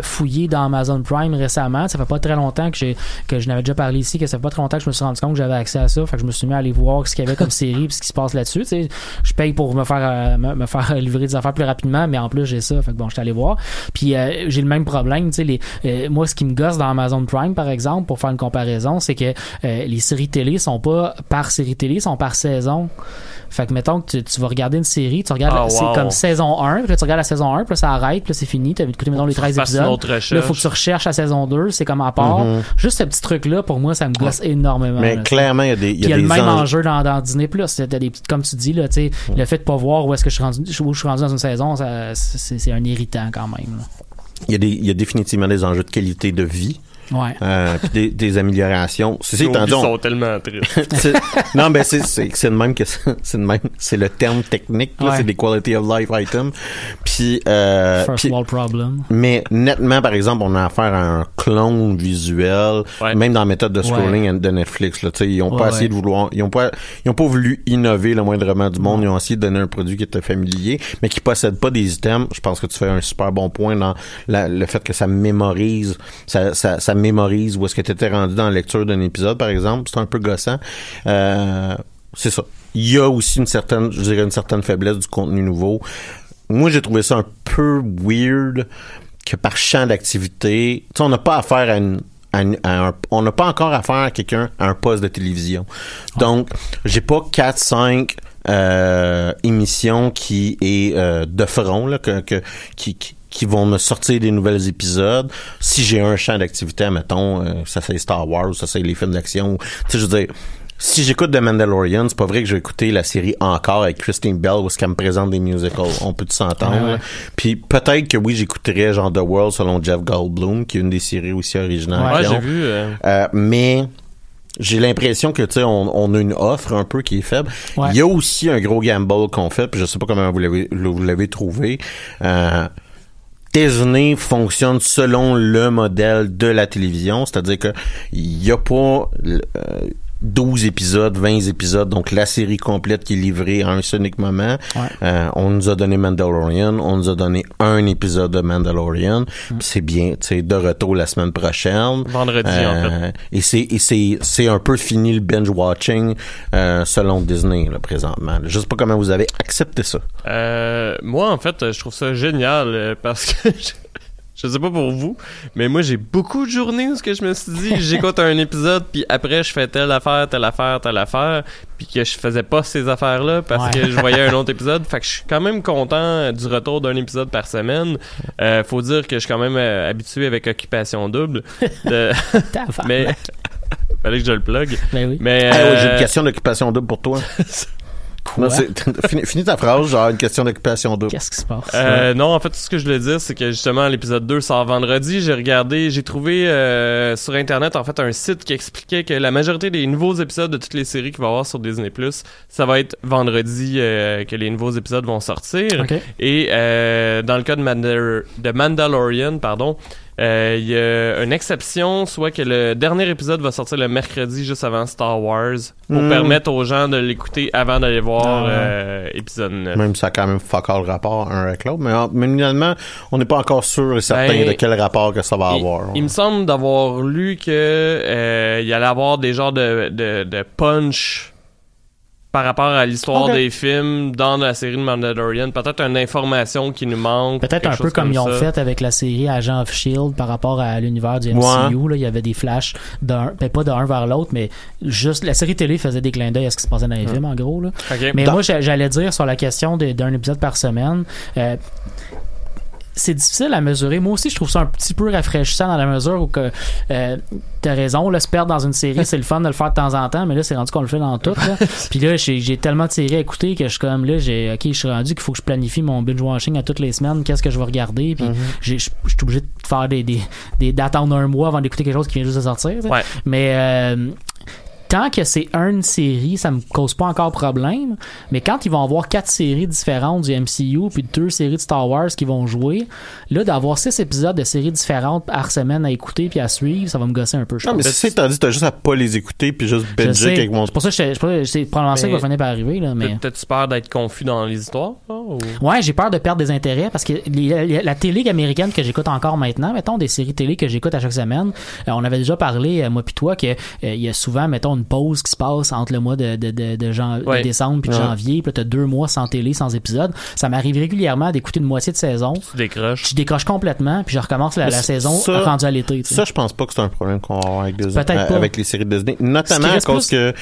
fouillé dans Amazon Prime récemment, ça fait pas très longtemps que j'ai que je n'avais déjà parlé ici, que ça fait pas très longtemps que je me suis rendu compte que j'avais accès à ça. Fait que je me suis mis à aller voir ce qu'il y avait comme série ce qui se passe là-dessus. Tu sais, je paye pour me faire me, me faire livrer des affaires plus rapidement, mais en plus j'ai ça. Fait que bon, je suis allé voir. Puis euh, j'ai le même problème. Tu sais, les, euh, moi, ce qui me gosse dans Amazon Prime, par exemple, pour faire une comparaison, c'est que euh, les séries télé sont pas par série télé, sont par saison. Fait que mettons que tu, tu vas regarder une série, tu regardes, la- c'est wow. comme saison 1, puis là tu regardes la saison 1, puis là ça arrête, puis là c'est fini, t'as écouté mettons les 13 fasses une épisodes. Là, faut que tu recherches la saison 2, c'est comme à part. Mhm. Juste ce petit truc-là, pour moi, ça me gosse énormément. Mais là, clairement, il y a des, il y a le même enjeu dans, dans Disney Plus. Des petites- Comme tu dis, là, tu sais, le fait de pas voir où est-ce que je suis rendu, où je suis rendu dans une saison, c'est un irritant quand même. il y a définitivement des enjeux de qualité de vie. Ouais. Euh, puis des, des améliorations. Ceci étant dit, sont tellement tristes. c'est- non, ben c'est c'est c'est de même que c'est de même. C'est le terme technique. là, Ouais. C'est des quality of life items. Puis, euh, First puis- world problem. mais nettement, par exemple, on a affaire à un clone visuel, Ouais. même dans la méthode de scrolling de Netflix. Là, Tu sais, ils ont Ouais, pas essayé ouais. de vouloir, ils ont pas, ils ont pas voulu innover le moindrement du monde. Ils ont essayé de donner un produit qui était familier, mais qui possède pas des items. Je pense que tu fais un super bon point dans la- le fait que ça mémorise, ça, ça, ça mémorise où est-ce que tu étais rendu dans la lecture d'un épisode, par exemple. C'est un peu gossant. Euh, c'est ça. Il y a aussi une certaine, je dirais une certaine faiblesse du contenu nouveau. Moi, j'ai trouvé ça un peu weird que par champ d'activité, on n'a pas affaire à une à une- à un- on n'a pas encore affaire à quelqu'un à un poste de télévision. Donc, j'ai pas 4 5 euh, émissions qui est euh, de front là que, que qui, qui qui vont me sortir des nouvelles épisodes. Si j'ai un champ d'activité, mettons, euh, ça c'est Star Wars, ça c'est les films d'action. Tu sais, je veux dire, si j'écoute The Mandalorian, c'est pas vrai que je vais écouter la série encore avec Christine Bell où est-ce qu'elle me présente des musicals. On peut s'entendre. Ouais, ouais. là. Puis peut-être que oui, j'écouterais genre The World selon Jeff Goldblum, qui est une des séries aussi originales. Ouais, j'ai vu. euh, Euh, mais j'ai l'impression que tu sais on, on a une offre un peu qui est faible. Ouais. Il y a aussi un gros gamble qu'on fait, puis je sais pas comment vous l'avez vous l'avez trouvé. Euh, Disney fonctionne selon le modèle de la télévision, c'est-à-dire que il y a pas euh, 12 épisodes, 20 épisodes, donc la série complète qui est livrée à un seul unique moment. Ouais. Euh, on nous a donné Mandalorian, on nous a donné un épisode de Mandalorian, puis c'est bien, sais, de retour la semaine prochaine. Vendredi, en fait. Euh, Et c'est et c'est c'est un peu fini le binge watching euh, selon Disney là présentement. Je sais pas comment vous avez accepté ça. Euh, moi, en fait, je trouve ça génial euh, parce que je, je sais pas pour vous, mais moi, j'ai beaucoup de journées où ce que je me suis dit, j'écoute un épisode, puis après, je fais telle affaire, telle affaire, telle affaire, puis que je faisais pas ces affaires-là parce Ouais. que je voyais un autre épisode. Fait que je suis quand même content du retour d'un épisode par semaine. Euh, faut dire que je suis quand même euh, habitué avec Occupation Double. De- mais fallait que je le plug. Ben oui. Mais ouais, j'ai euh, une question d'occupation double pour toi. Non, c'est- finis, finis ta phrase, genre une question d'occupation double. Qu'est-ce qui se passe? Euh, non, en fait, tout ce que je voulais dire, c'est que justement, l'épisode 2 sort vendredi. J'ai regardé, j'ai trouvé euh, sur Internet, en fait, un site qui expliquait que la majorité des nouveaux épisodes de toutes les séries qu'il va y avoir sur Disney+, ça va être vendredi euh, que les nouveaux épisodes vont sortir. Ok. Et euh, dans le cas de, Mandal- de Mandalorian, pardon, il y a une exception, soit que le dernier épisode va sortir le mercredi juste avant Star Wars, pour Mm. permettre aux gens de l'écouter avant d'aller voir Ah ouais. euh, épisode 9. Même si ça a quand même fuck all rapport un avec l'autre. Mais, mais finalement, on n'est pas encore sûr et certain Ben, de quel rapport que ça va Il- avoir. Il, me semble d'avoir lu que euh, il allait avoir des genres de, de, de punch par rapport à l'histoire des films dans la série de Mandalorian. Peut-être une information qui nous manque. Peut-être un peu comme ils ont fait avec la série Agent of Shield par rapport à l'univers du MCU. Ouais. Là, il y avait des flashs d'un, ben, pas d'un vers l'autre, mais juste la série télé faisait des clins d'œil à ce qui se passait dans les films, en gros. Là. Mais Dans- moi, j'a- j'allais dire sur la question de- d'un épisode par semaine. euh, c'est difficile à mesurer. Moi aussi, je trouve ça un petit peu rafraîchissant dans la mesure où que euh, t'as raison, là, se perdre dans une série, c'est le fun de le faire de temps en temps, mais là, c'est rendu qu'on le fait dans tout. Là. Puis là, j'ai tellement de séries à écouter que je suis comme là, j'ai ok, je suis rendu qu'il faut que je planifie mon binge watching à toutes les semaines. Qu'est-ce que je vais regarder Puis j'ai- je je suis obligé de faire des des des- d'attendre un mois avant d'écouter quelque chose qui vient juste de sortir. Ouais. Mais euh, tant que c'est une série, ça me cause pas encore problème. Mais quand ils vont avoir quatre séries différentes du MCU puis deux séries de Star Wars qui vont jouer, là d'avoir six épisodes de séries différentes par semaine à écouter puis à suivre, ça va me gosser un peu. je Non, mais si t'as dit, t'as juste à pas les écouter puis juste sais. avec mon C'est pour ça que je- c'est c'est probablement ça qui va finir par arriver là, mais. T'as-tu peur d'être confus dans les histoires? là, ou- Ouais, j'ai peur de perdre des intérêts parce que les- la télé américaine que j'écoute encore maintenant, mettons des séries télé que j'écoute à chaque semaine, euh, on avait déjà parlé euh, moi puis toi que euh, il y a souvent mettons une pause qui se passe entre le mois de de, de, de, jan- de Ouais. décembre puis de Ouais. janvier, puis là t'as deux mois sans télé, sans épisode. Ça m'arrive régulièrement d'écouter une moitié de saison, Tu décroches. je décroche complètement puis je recommence la, saison ça- rendue à l'été. tu sais. Ça, je pense pas que c'est un problème qu'on va avoir avec, Disney- Peut-être euh, pas. avec les séries de Disney. Notamment à cause plus- que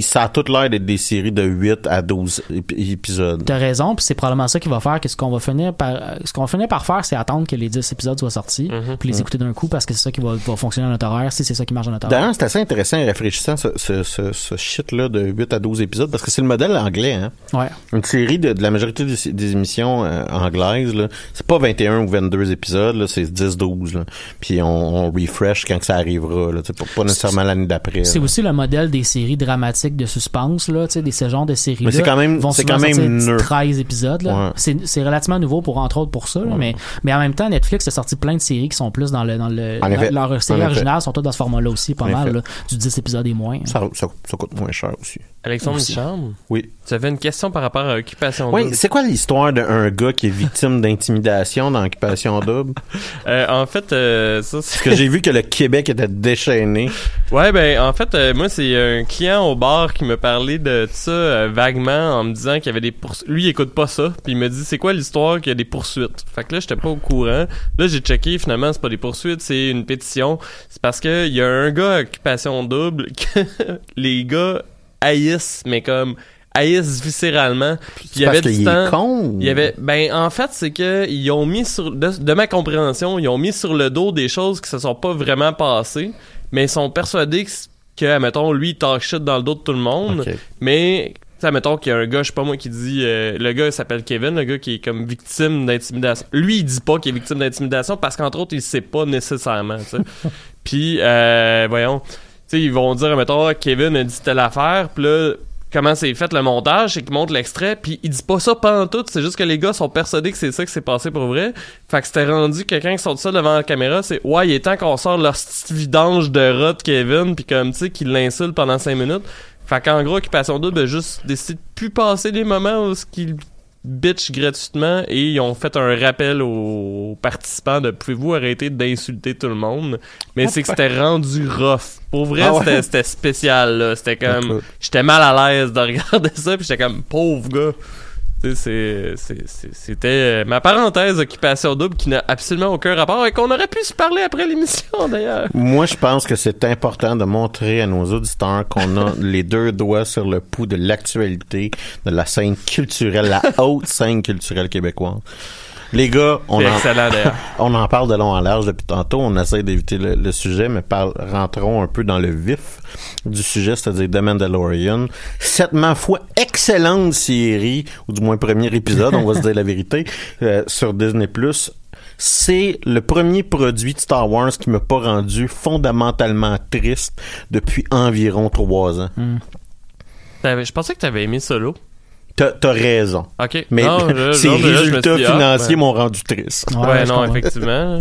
ça a tout l'air d'être des séries de 8 à 12 ép- épisodes. T'as raison, puis c'est probablement ça qui va faire que ce qu'on va finir par euh, ce qu'on va finir par faire, c'est attendre que les 10 épisodes soient sortis, Mhm. puis les écouter d'un coup parce que c'est ça qui va, va fonctionner dans notre horaire, si c'est ça qui marche dans notre horaire. D'ailleurs, c'est assez intéressant et rafraîchissant ce, ce, ce, ce shit-là de 8 à 12 épisodes parce que c'est le modèle anglais. Hein? Ouais. Une série de, de la majorité des, des émissions euh, anglaises, là, c'est pas 21 ou 22 épisodes, là, c'est 10-12. là. Puis on, on refresh quand que ça arrivera. Là, pas, pas nécessairement l'année d'après. C'est là. aussi le modèle des séries dramatiques de suspense, là, tu sais, des ce genre de séries. Mais c'est quand même- c'est quand même neuf. 13 épisodes, Ouais. C'est, relativement nouveau pour, entre autres, pour ça, là, mais, mais en même temps, Netflix a sorti plein de séries qui sont plus dans le, dans le, En effet. séries En effet. originales sont toutes dans ce format-là aussi, pas En mal, là, du 10 épisodes et moins. Ça, ça, ça coûte moins cher aussi. Alexandre Aussi. Charme, Oui. tu avais une question par rapport à Occupation Oui, Double. c'est quoi l'histoire d'un gars qui est victime d'intimidation dans Occupation Double? Euh, en fait, euh, ça, c'est... Parce que j'ai vu que le Québec était déchaîné. Ouais, ben en fait, euh, moi c'est un client au bar qui me parlait de ça euh, vaguement en me disant qu'il y avait des poursuites. Lui, il écoute pas ça, puis il me dit c'est quoi l'histoire qu'il y a des poursuites? Fait que là, j'étais pas au courant. Là, j'ai checké, finalement, c'est pas des poursuites, c'est une pétition. C'est parce que il y a un gars à occupation double que les gars haïssent, mais comme haïssent viscéralement. Puis il y parce avait du temps. con. Il y avait, ben, en fait, c'est que ils ont mis sur, de, de ma compréhension, ils ont mis sur le dos des choses qui se sont pas vraiment passées, mais ils sont persuadés que, que mettons, lui, il talk shit dans le dos de tout le monde, mais, sais, mettons qu'il y a un gars, je sais pas moi, qui dit, euh, le gars il s'appelle Kevin, le gars qui est comme victime d'intimidation. Lui, il dit pas qu'il est victime d'intimidation parce qu'entre autres, il sait pas nécessairement, tu sais. Puis, euh, voyons, tu sais, ils vont dire, mettons, ah, Kevin a dit telle affaire, puis là, comment c'est fait le montage, c'est qu'ils montrent l'extrait, puis ils disent pas ça pendant tout, c'est juste que les gars sont persuadés que c'est ça qui s'est passé pour vrai. Fait que c'était rendu quelqu'un qui sort de ça devant la caméra, c'est ouais, il est temps qu'on sort leur petite vidange de rat de Kevin, puis comme tu sais, qu'ils l'insultent pendant 5 minutes. Fait qu'en gros, Occupation Double a juste décidé de plus passer les moments où ce qu'ils bitch gratuitement et ils ont fait un rappel aux participants de pouvez-vous arrêter d'insulter tout le monde? Mais c'est que c'était rendu rough. Pour vrai Ah ouais? c'était spécial là. C'était comme j'étais mal à l'aise de regarder ça puis j'étais comme pauvre gars C'était euh, ma parenthèse occupation double qui n'a absolument aucun rapport et qu'on aurait pu se parler après l'émission d'ailleurs Moi, je pense que c'est important de montrer à nos auditeurs qu'on a les deux doigts sur le pouls de l'actualité de la scène culturelle, la haute scène culturelle québécoise. Les gars, on en, on parle de long en large depuis tantôt. On essaie d'éviter le, le sujet, mais parle, rentrons un peu dans le vif du sujet, c'est-à-dire The Mandalorian. Cette, ma foi, excellente série, ou du moins premier épisode, on va se dire la vérité, euh, sur Disney+. C'est le premier produit de Star Wars qui m'a pas rendu fondamentalement triste depuis environ trois ans. T'avais- je pensais que t'avais aimé Solo T'as, raison. ok Mais Non, je- ces non, mais là, je me résultats dit, ah, financiers ben. m'ont rendu triste. ouais, non comprends. effectivement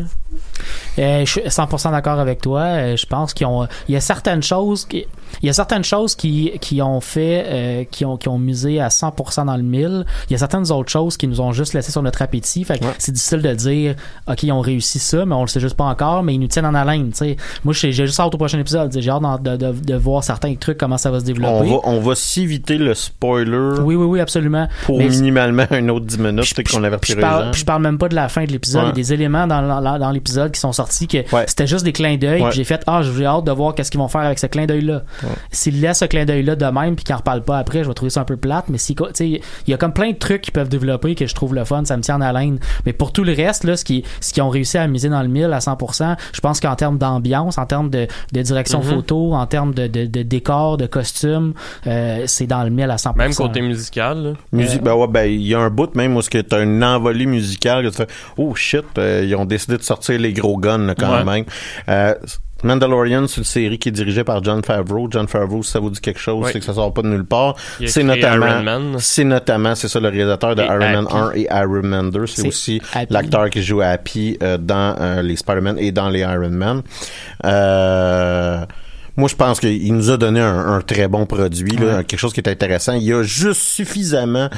Euh, je suis 100% d'accord avec toi. Euh, je pense qu'ils ont, il y a certaines choses qui, il y a certaines choses qui, qui ont fait, euh, qui ont, qui ont misé à 100% dans le mille. Il y a certaines autres choses qui nous ont juste laissé sur notre appétit. Fait que c'est difficile de dire, OK, ils ont réussi ça, mais on le sait juste pas encore, mais ils nous tiennent en haleine, tu sais. Moi, j'ai juste hâte au prochain épisode. J'ai hâte de, de, de voir certains trucs, comment ça va se On développer. va, on va s'éviter le spoiler Oui, oui, oui, absolument. pour Mais- minimalement un autre 10 minutes, qu'on avertirait je parle, je parle même pas de la fin de l'épisode. Ouais. Il y a des éléments dans, dans, dans l'épisode qui sont sortis que Ouais. c'était juste des clins d'œil. J'ai fait ah j'ai hâte de voir qu'est-ce qu'ils vont faire avec ce clin d'œil là. S'ils laissent ce clin d'œil là de même puis qu'ils en reparlent pas après, je vais trouver ça un peu plate. Mais si tu sais il y a comme plein de trucs qu'ils peuvent développer que je trouve le fun, ça me tient en haleine. Mais pour tout le reste là, ce qui ce qu'ils ont réussi à miser dans le mille à 100%, je pense qu'en termes d'ambiance, en termes de, de direction Mhm. photo, en termes de, de, de décor, de costume, euh, c'est dans le mille à 100%. Même côté musical. là. Musique, ben ouais, ben il y a un bout même où ce que t'as une envolée musicale que tu fais oh shit, euh, ils ont décidé de sortir les gros guns là, quand Ouais. même. Euh, Mandalorian, c'est une série qui est dirigée par John Favreau. John Favreau, si ça vous dit quelque chose, c'est que ça sort pas de nulle part. C'est notamment, c'est notamment, c'est ça le réalisateur de Et Iron Man Happy. 1 et Iron Man 2. C'est aussi l'acteur qui joue Happy euh, dans euh, les Spider-Man et dans les Iron Man. Euh, moi, je pense qu'il nous a donné un, un très bon produit, là, quelque chose qui est intéressant. Il y a juste suffisamment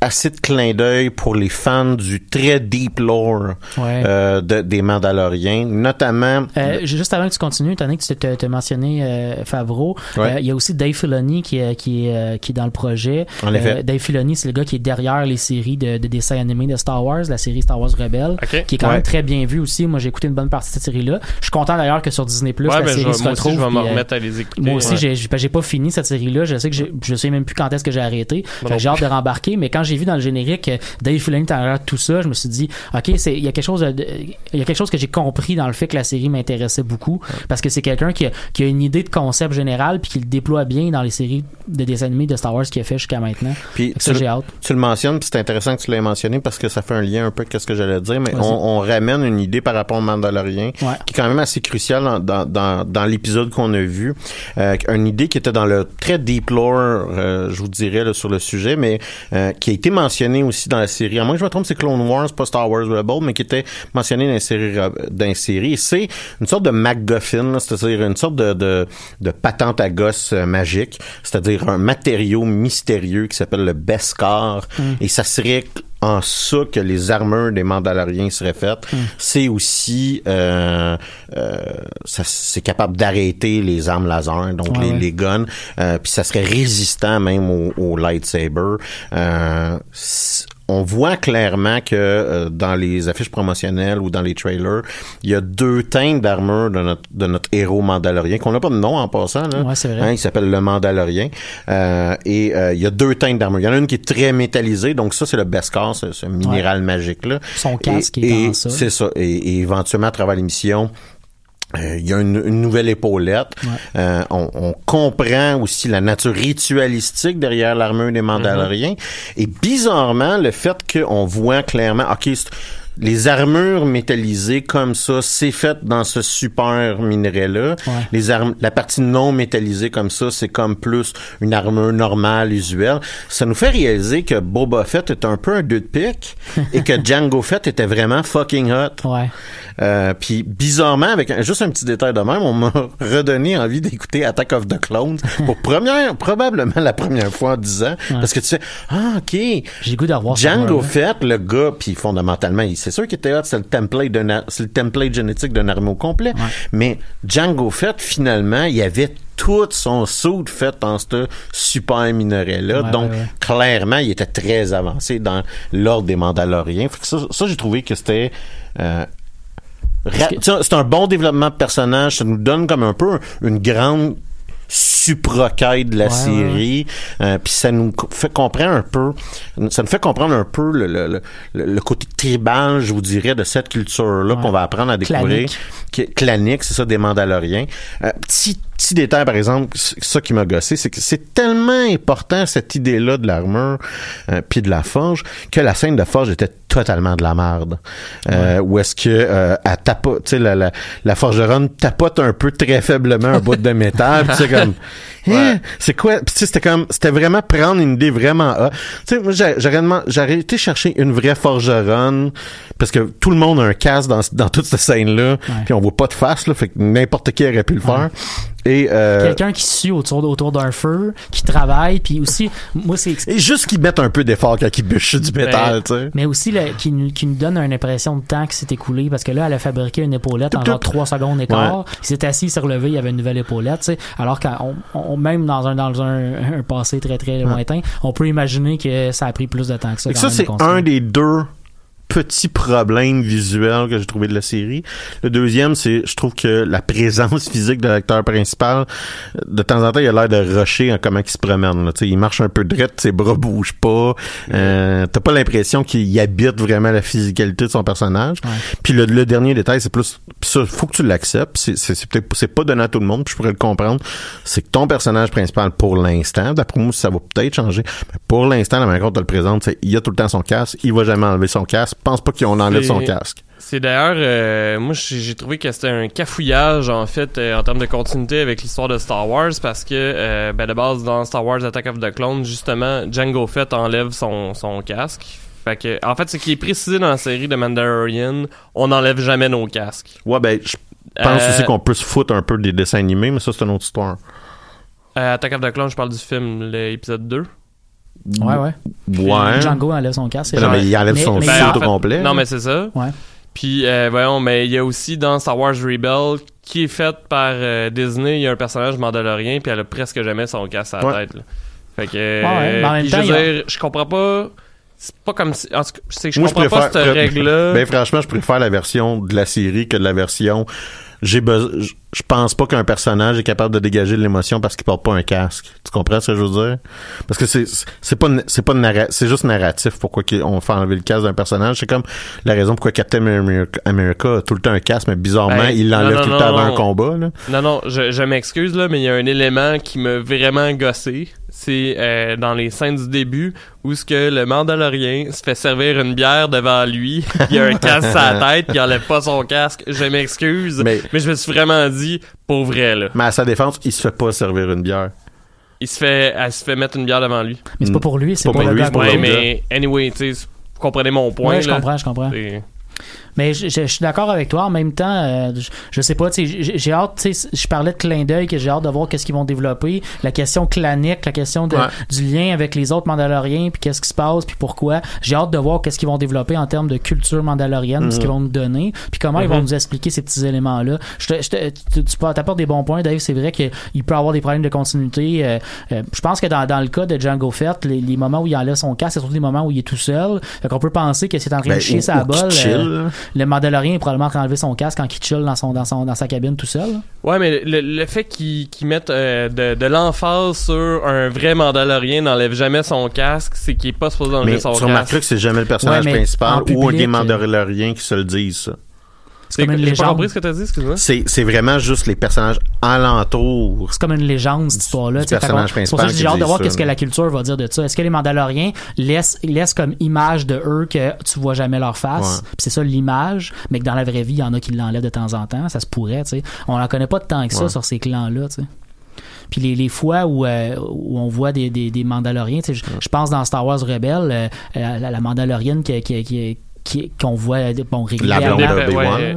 assez de clin d'œil pour les fans du très deep lore Ouais. euh, de- des Mandaloriens, notamment Euh, juste avant que tu continues, étant donné que tu t'as mentionné euh, Favreau, Ouais. euh, il y a aussi Dave Filoni qui est, qui est, euh, qui est dans le projet. En effet. Euh, Dave Filoni, c'est le gars qui est derrière les séries de, de dessins animés de Star Wars, la série Star Wars Rebelle, qui est quand Ouais. même très bien vue aussi. Moi, j'ai écouté une bonne partie de cette série-là. Je suis content d'ailleurs que sur Disney Plus, Ouais, la ben, je série vais- se moi aussi, retrouve. je vais me remettre à les écouter. moi aussi, Ouais. j'ai, j'ai, ben, j'ai pas fini cette série-là. Je sais que je sais même plus quand est-ce que j'ai arrêté. J'ai hâte de rembarquer. Mais quand j'ai vu dans le générique euh, Dave Filoni derrière tout ça, je me suis dit, ok, c'est, il y a quelque chose, il y a quelque chose que j'ai compris dans le fait que la série m'intéressait beaucoup parce que c'est quelqu'un qui a, qui a une idée de concept général puis qui le déploie bien dans les séries de dessins animés de Star Wars qu'il a fait jusqu'à maintenant. Puis ça, j'ai hâte. tu le mentionnes, puis c'est intéressant que tu l'aies mentionné parce que ça fait un lien un peu avec ce que j'allais dire, mais on, on ramène une idée par rapport au Mandalorien Ouais. qui est quand même assez cruciale dans, dans, dans, dans l'épisode qu'on a vu. Euh, une idée qui était dans le très deep lore, euh, je vous dirais, là, sur le sujet, mais euh, qui a été mentionnée aussi dans la série. À moins que je me trompe, c'est Clone Wars, pas Star Wars Rebel, mais qui était mentionné dans la série. Dans la série. Et C'est une sorte de MacGuffin, c'est-à-dire une sorte de, de, de patente à gosse euh, magique, c'est-à-dire un matériau mystérieux qui s'appelle le Beskar. Et ça serait en ça que les armures des Mandaloriens seraient faites. C'est aussi euh, euh, ça- c'est capable d'arrêter les armes laser, donc Ouais, les, ouais. les guns. Euh, puis ça serait résistant même au, au lightsaber. On voit clairement que euh, dans les affiches promotionnelles ou dans les trailers, il y a deux teintes d'armure de notre, de notre héros mandalorien, qu'on n'a pas de nom en passant. Là. Ouais, c'est vrai. Hein, il s'appelle le Mandalorien. Euh, et euh, il y a deux teintes d'armure. Il y en a une qui est très métallisée, donc ça, c'est le Beskar, ce, ce minéral magique-là. Son casque Et- est et en ça. C'est ça. Et, et éventuellement, à travers l'émission, il y a une, une nouvelle épaulette. Euh, on, on comprend aussi la nature ritualistique derrière l'armure des Mandaloriens. Et bizarrement, le fait qu'on voit clairement, ok, les armures métallisées comme ça, c'est fait dans ce super minerai-là. Ouais. Les armes, la partie non métallisée comme ça, c'est comme plus une armure normale, usuelle. Ça nous fait réaliser que Boba Fett est un peu un deux de pique et que Django Fett était vraiment fucking hot. Ouais. Euh, puis bizarrement, avec un- juste un petit détail de même, on m'a redonné envie d'écouter Attack of the Clones pour première, probablement la première fois en 10 ans, parce que tu sais, ah ok, J'ai goût ce Django. Fett, le gars, puis fondamentalement, il- c'est sûr qu'il était hot, c'est le template d'un, ar- c'est le template génétique d'un armée au complet, mais Django Fett, finalement, il avait tout son saut fait dans ce super minerai-là. Ouais, Donc, ouais, ouais. clairement, il était très avancé dans l'ordre des Mandaloriens. Que ça, ça j'ai trouvé que c'était... euh, que- c'est un bon développement de personnage. Ça nous donne comme un peu une grande supra-quête de la Ouais, série. Euh, Puis ça nous fait comprendre un peu... Ça nous fait comprendre un peu le, le, le, le côté tribal, je vous dirais, de cette culture-là Ouais. qu'on va apprendre à découvrir Clanique. clanique, c'est ça, des Mandaloriens. Euh, petit, petit détail, par exemple, ça qui m'a gossé, c'est que c'est tellement important, cette idée-là de l'armure euh, puis de la forge, que la scène de forge était totalement de la merde. Euh, Où est-ce que euh, elle tapote, tu sais, la, la, la forgeronne tapote un peu très faiblement un bout de métal, puis c'est comme... Hein? C'est quoi? Sais, c'était comme... C'était vraiment prendre une idée vraiment... ah. Tu sais, moi, j'aurais demandé- j'aurais été chercher une vraie forgeronne, parce que tout le monde a un casque dans, dans toute cette scène-là, puis on voit pas de face, là, fait que n'importe qui aurait pu le faire. Et, euh, Quelqu'un qui sue autour, autour d'un feu, qui travaille, puis aussi, moi, c'est et juste qu'ils mettent un peu d'effort quand ils bûchent du métal, tu sais. Mais aussi, qui, nous, qui nous donne une impression de temps qui s'est écoulé parce que là, elle a fabriqué une épaulette en genre. 3 secondes et quart. Ouais. Il s'est assis, il s'est relevé, il y avait une nouvelle épaulette, tu sais. Alors qu'on, on- même dans un, dans un, un passé très très lointain, on peut imaginer que ça a pris plus de temps que ça. Quand ça, c'est un des deux petits problèmes visuels que j'ai trouvé de la série. Le deuxième, c'est, je trouve que la présence physique de l'acteur principal, de temps en temps, il a l'air de rusher en comment il se promène. Là. Il marche un peu drette, ses bras bougent pas. Euh, T'as pas l'impression qu'il habite vraiment la physicalité de son personnage. Puis le, le dernier détail, c'est plus, ça, faut que tu l'acceptes. C'est peut-être, c'est pas donné à tout le monde. Puis je pourrais le comprendre. C'est que ton personnage principal, pour l'instant, d'après moi, ça va peut-être changer. Mais pour l'instant, la manière dont tu le présentes, c'est il a tout le temps son casque. Il va jamais enlever son casque. Pense pas qu'on enlève son casque. C'est d'ailleurs, euh, moi j'ai trouvé que c'était un cafouillage en fait euh, en termes de continuité avec l'histoire de Star Wars parce que euh, ben, de base dans Star Wars Attack of the Clones justement Django Fett enlève son, son casque. Fait que en fait ce qui est précisé dans la série de Mandalorian, on n'enlève jamais nos casques. Ouais, ben, je pense Euh, aussi qu'on peut se foutre un peu des dessins animés, mais ça, c'est une autre histoire. Attack of the Clones, je parle du film l'épisode 2. Ouais, ouais. Ouais. Django enlève son casque. Non, genre- mais il enlève son mais- suit Ben, en au fait, complet. Non mais c'est ça. Ouais. Puis, euh, voyons, mais il y a aussi dans Star Wars Rebel, qui est fait par euh, Disney, il y a un personnage mandalorien, puis elle a presque jamais son casque à la Ouais. tête. là. Fait que, Ouais, ouais, mais en même puis temps, je a- dire, je comprends pas. C'est pas comme si. En tout cas, c'est que je Moi, je comprends pas préfère- cette règle-là. Ben, franchement, je préfère la version de la série que de la version. J'ai besoin. Je pense pas qu'un personnage est capable de dégager de l'émotion parce qu'il porte pas un casque. Tu comprends ce que je veux dire? Parce que c'est c'est pas c'est pas c'est juste narratif pourquoi on fait enlever le casque d'un personnage. C'est comme la raison pourquoi Captain America, America a tout le temps un casque, mais bizarrement Ben, il l'enlève tout le temps avant un combat. Là. Non, non, je, je m'excuse, là, mais il y a un élément qui m'a vraiment gossé. C'est euh, dans les scènes du début où ce que le Mandalorien se fait servir une bière devant lui, il a un casque à la tête, puis il enlève pas son casque. Je m'excuse, Mais- mais... je me suis vraiment dit, pour vrai, là. Mais à sa défense, il se fait pas servir une bière. Il se fait, elle se fait mettre une bière devant lui. Mais c'est pas pour lui, c'est Pas pour, pour lui, gars. c'est pour Ouais, l'autre mais anyway, tu sais, vous comprenez mon point. Ouais, je là. comprends, je comprends. Mais je, je- je suis d'accord avec toi. En même temps, euh, je, je sais pas, j'ai hâte, je parlais de clin d'œil, que j'ai hâte de voir qu'est-ce qu'ils vont développer. La question clanique, la question de- Ouais. du lien avec les autres Mandaloriens, puis qu'est-ce qui se passe, puis pourquoi. J'ai hâte de voir qu'est-ce qu'ils vont développer en termes de culture mandalorienne, ce qu'ils vont nous donner, puis comment ils vont nous expliquer ces petits éléments-là. Tu, tu apportes des bons points, Dave. C'est vrai qu'il peut avoir des problèmes de continuité. Euh, euh, je pense que dans, dans le cas de Django Fett, les, les moments où il enlève son casque, c'est surtout des moments où il est tout seul. Fait qu'on peut penser que c'est en train Ben, de chier sa ou qu'il bolle. Le Mandalorien est probablement en train d'enlever son casque quand il chill dans, son, dans, son, dans sa cabine tout seul. Ouais, mais le, le fait qu'ils qu'ils mettent euh, de, de l'emphase sur un vrai Mandalorien n'enlève jamais son casque, c'est qu'il est pas supposé enlever Mais son tu casque. que c'est jamais le personnage Ouais, principal ou un des euh, Mandaloriens qui se le disent, ça. C'est comme une J'ai pas légende. compris ce que t'as dit, excuse-moi. C'est, c'est vraiment juste les personnages alentours. C'est comme une légende, cette histoire-là. C'est pour ça que j'ai hâte de voir ça, qu'est-ce que la culture va dire de ça. Est-ce que les Mandaloriens laissent, laissent comme image de eux que tu vois jamais leur face? Ouais. Puis c'est ça l'image, mais que dans la vraie vie, il y en a qui l'enlèvent de temps en temps. Ça se pourrait, tu sais. On n'en connaît pas de tant que ça Ouais. sur ces clans-là, tu sais. Puis les, les fois où, euh, où on voit des, des, des Mandaloriens, tu sais, je, je pense dans Star Wars Rebelle, euh, euh, la, la Mandalorienne qui, qui, qui, qui- qu'on voit bon, La régulièrement. blonde ouais.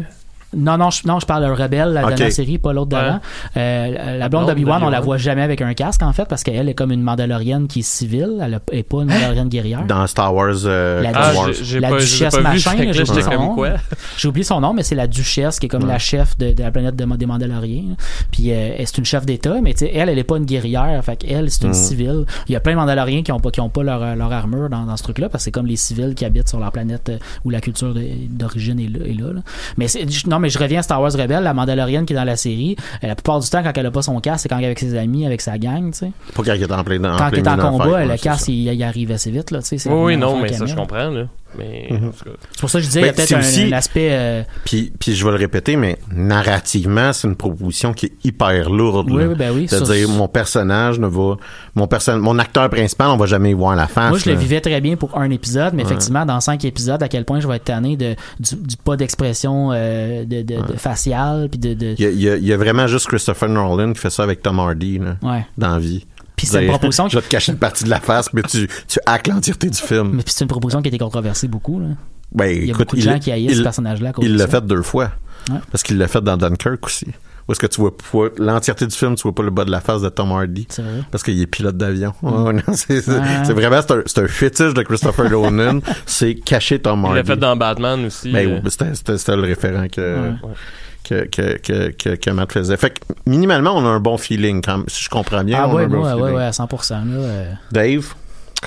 Non, non, je, non, je parle de Rebelle, la Ok. dernière série, pas l'autre d'avant. Euh, la blonde d'Obi-Wan, on la voit jamais avec un casque, en fait, parce qu'elle est comme une Mandalorienne qui est civile. Elle est pas une Mandalorienne guerrière. Dans Star Wars, euh, La- Ah, Wars. La pas, duchesse machin, j'ai oublié son nom. quoi. J'ai oublié son nom, mais c'est la duchesse qui est comme Ouais. la chef de, de la planète de- des Mandaloriens. Puis euh, elle, c'est une chef d'État, mais tu sais, elle, elle est pas une guerrière. Fait qu'elle, c'est une Mm. civile. Il y a plein de Mandaloriens qui ont pas, qui ont pas leur, leur armure dans, dans ce truc-là, parce que c'est comme les civils qui habitent sur leur planète euh, où la culture de- d'origine est là. est là, là. Mais c'est- non, mais je reviens à Star Wars Rebelle, la Mandalorienne qui est dans la série. euh, la plupart du temps, quand elle a pas son casque, c'est quand elle est avec ses amis, avec sa gang, tu sais. Pas quand il est en plein en Quand plein elle est en combat, fight, le casque, il, il arrive assez vite, là, tu sais. c'est Oui, oui, non, mais ça, je comprends, là. Mais, Mhm. C'est pour ça que je disais, il y a peut-être un, aussi- un aspect. euh, Puis, puis je vais le répéter, mais narrativement, c'est une proposition qui est hyper lourde. Oui, là. oui, ben oui, ça, C'est-à-dire, c'est- mon personnage ne va, mon person, mon acteur principal, on va jamais y voir la face. Moi, je le vivais très bien pour un épisode, mais effectivement, dans cinq épisodes, à quel point je vais être tanné de, du, du pas d'expression euh, de, de, de faciale, puis de, de- Il y, a, il y a- il y a vraiment juste Christopher Nolan qui fait ça avec Tom Hardy, là, Ouais. dans la vie. Puis c'est une proposition Je vais te cacher une partie de la face, mais tu, tu hackes l'entièreté du film. Mais puis c'est une proposition qui a été controversée beaucoup. Là. Ben, Il y a écoute, beaucoup de il- gens qui haïssent il- ce personnage-là. Il l'a fait deux fois. Ouais. Parce qu'il l'a fait dans Dunkirk aussi. où est-ce que tu vois pas l'entièreté du film, tu vois pas le bas de la face de Tom Hardy. C'est vrai. Parce qu'il est pilote d'avion. Non, c'est c'est- Ouais. c'est vraiment, c'est un, c'est un fétiche de Christopher Nolan. c'est cacher Tom Il Hardy. l'a fait dans Batman aussi. Ben, euh. oui, c'était, c'était, c'était le référent que, Ouais. Que, que, que, que, que Matt faisait. Fait que, minimalement, on a un bon feeling, quand, si je comprends bien. Ah on a ouais, un bon moi, ouais, ouais, à 100%. Là, euh. Dave?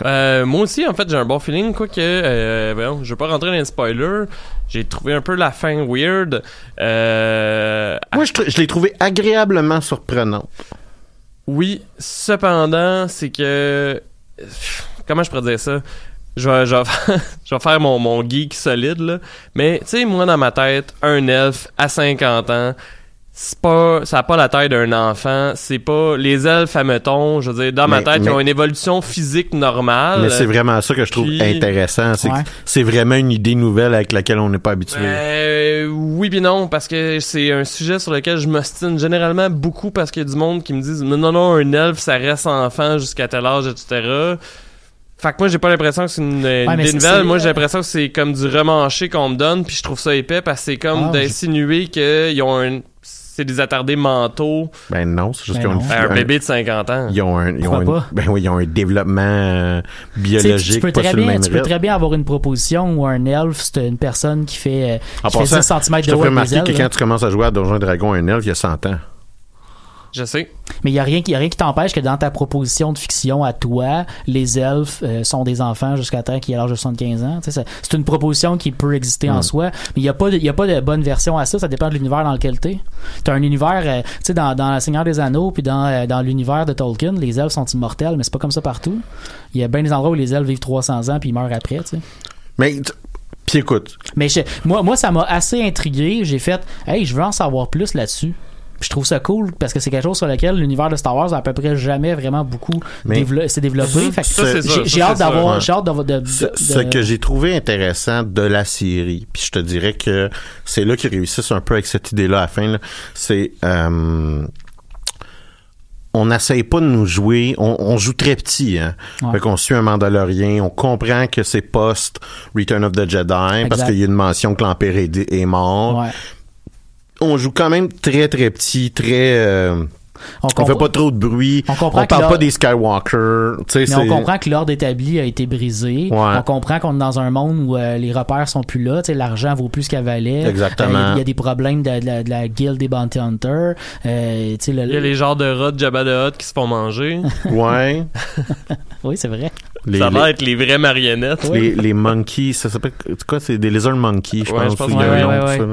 Euh, moi aussi, en fait, j'ai un bon feeling, quoique, euh, bon, je vais pas rentrer dans les spoilers. J'ai trouvé un peu la fin weird. Euh, Moi, je, je l'ai trouvé agréablement surprenant. oui, cependant, c'est que... Comment je pourrais dire ça? Je vais, je vais, je vais faire mon, mon geek solide, là. Mais, tu sais, moi, dans ma tête, un elfe à 50 ans, c'est pas, ça a pas la taille d'un enfant. C'est pas, les elfes, admettons, je veux dire, dans ma Mais- tête, ils ont une évolution physique normale. Mais c'est vraiment ça que je trouve Puis- intéressant. C'est, Ouais. c'est vraiment une idée nouvelle avec laquelle on n'est pas habitué. Euh, oui puis non parce que c'est un sujet sur lequel je m'ostine généralement beaucoup parce qu'il y a du monde qui me disent non non non un elfe ça reste enfant jusqu'à tel âge etc. Fait que moi j'ai pas l'impression que c'est une, une idée c'est- nouvelle. Moi j'ai l'impression que c'est comme du remanché qu'on me donne puis je trouve ça épais parce que c'est comme Ah, d'insinuer qu'ils ont un c'est des attardés mentaux. Ben non, c'est juste Ben qu'ils ont une- un un- bébé de 50 ans. Ils ont un, ils ont Pourquoi un- pas? ben oui, ils ont un développement euh, Tu sais, tu- biologique tu peux pas très sur le bien, même tu peux très bien avoir une proposition où un elfe, c'est une personne qui fait, euh, En qui fait passant, 10 cm je de te haut avec des remarquer que quand tu commences à jouer à Donjons et Dragons, un elfe, il y a 100 ans. Je sais. Mais il n'y a rien qui, y a rien qui t'empêche que dans ta proposition de fiction à toi, les elfes euh, sont des enfants jusqu'à temps qu'ils aient l'âge de 75 ans. Tu sais, ça- C'est une proposition qui peut exister en soi. Mais il n'y a, pas de- y a pas de bonne version à ça. Ça dépend de l'univers dans lequel tu es. Tu as un univers, euh, tu sais, dans, dans La Seigneur des Anneaux, puis dans, euh, dans l'univers de Tolkien, les elfes sont immortels, mais c'est pas comme ça partout. Il y a bien des endroits où les elfes vivent 300 ans puis ils meurent après. tu sais. Mais, t- puis écoute, Mais je- moi, moi, ça m'a assez intrigué. J'ai fait, hey, je veux en savoir plus là-dessus. Je trouve ça cool parce que c'est quelque chose sur lequel l'univers de Star Wars a à peu près jamais vraiment beaucoup s'est développé. J'ai hâte d'avoir, j'ai hâte de, de- ce, de- que j'ai trouvé intéressant de la série, puis je te dirais que c'est là qu'ils réussissent un peu avec cette idée-là à la fin, c'est... euh, on n'essaye pas de nous jouer, on, on joue très petit, hein. Ouais. Fait qu'on suit un Mandalorien, on comprend que c'est post Return of the Jedi, parce qu'il y a une mention que l'Empire est, est mort. Ouais. On joue quand même très très petit, très... euh, On, on fait pas trop de bruit. On comprend que parle pas des Skywalker. Mais on comprend que l'ordre établi a été brisé. Ouais. On comprend qu'on est dans un monde où euh, les repères sont plus là. Tu sais, L'argent vaut plus ce qu'elle valait. Exactement. Euh, Il y a des problèmes de, de la, de la guilde des bounty hunters. Euh, Il y a les genres de rats de Jabba the Hutt qui se font manger. Ouais. Oui, c'est vrai. Les, ça a les- l'air être les vraies marionnettes. les, les monkeys, ça s'appelle c'est quoi c'est des lizard monkeys, je Ouais, pense. je Ouais, ouais, ça.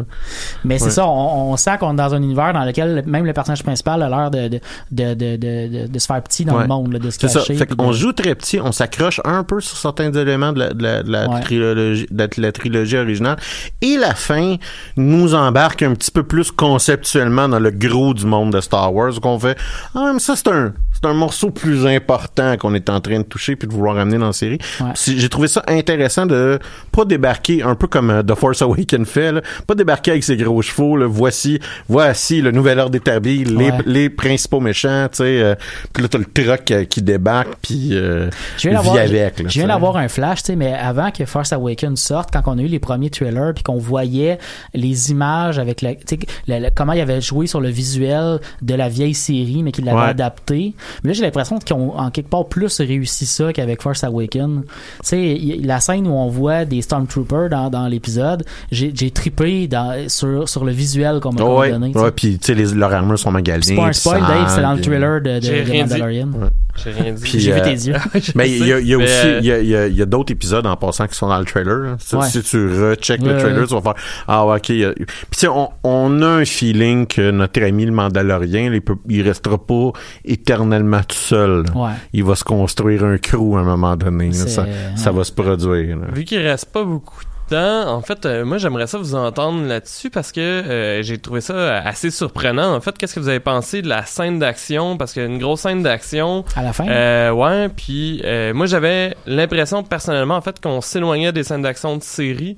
Mais c'est ça, on, on sent qu'on est dans un univers dans lequel même le personnage principal a l'air de, de, de, de, de, de se faire petit dans Ouais. le monde, là, de se C'est ça. cacher. Fait qu'on de- joue très petit, on s'accroche un peu sur certains éléments de la, de la, de la Ouais. trilogie, de la trilogie originale. Et la fin nous embarque un petit peu plus conceptuellement dans le gros du monde de Star Wars, qu'on fait, ah, mais ça, c'est un, c'est un morceau plus important qu'on est en train de toucher puis de vouloir amener dans la série. Ouais. J'ai trouvé ça intéressant de pas débarquer un peu comme euh, The Force Awakens fait, là, pas débarquer avec ses gros chevaux, là, voici, voici le nouvel ordre établi, les, Ouais. les principaux méchants, tu sais, euh, puis là t'as le truck euh, qui débarque puis euh, Je viens vit d'avoir, avec. là, je viens d'avoir un flash, tu sais, mais avant que Force Awakens sorte, quand on a eu les premiers trailers, puis qu'on voyait les images avec le- comment il avait joué sur le visuel de la vieille série, mais qu'il l'avait Ouais. adapté. Mais là, j'ai l'impression qu'ils ont en quelque part plus réussi ça qu'avec Force Awakens. Tu sais, la scène où on voit des Stormtroopers dans, dans l'épisode, j'ai, trippé dans, sur, sur le visuel qu'on m'a m'a ouais, donné. ouais, puis tu sais leurs armures sont maganées. C'est pas un spoil, Dave, c'est dans le trailer de, de. Mandalorian. J'ai rien dit. J'ai euh, vu tes yeux. Mais il y a, y aussi, il y a, il y a- il y a d'autres épisodes en passant qui sont dans le trailer. Si, Ouais. si tu recheck le trailer, tu vas faire ah ouais, ok. Puis tu sais, on, on a un feeling que notre ami le Mandalorien, il, peut, il restera pas éternellement tout seul. Ouais. Il va se construire un crew à un moment donné. là. C'est- Ça, ça va se produire. là. Vu qu'il reste pas beaucoup de temps, en fait, euh, moi j'aimerais ça vous entendre là-dessus parce que euh, j'ai trouvé ça assez surprenant. En fait, qu'est-ce que vous avez pensé de la scène d'action? Parce qu'il y a une grosse scène d'action. À la fin? Euh, ouais, puis euh, moi j'avais l'impression personnellement en fait qu'on s'éloignait des scènes d'action de série.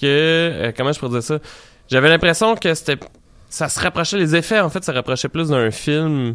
Que euh, comment je pourrais dire ça? J'avais l'impression que c'était ça se rapprochait les effets en fait, ça rapprochait plus d'un film.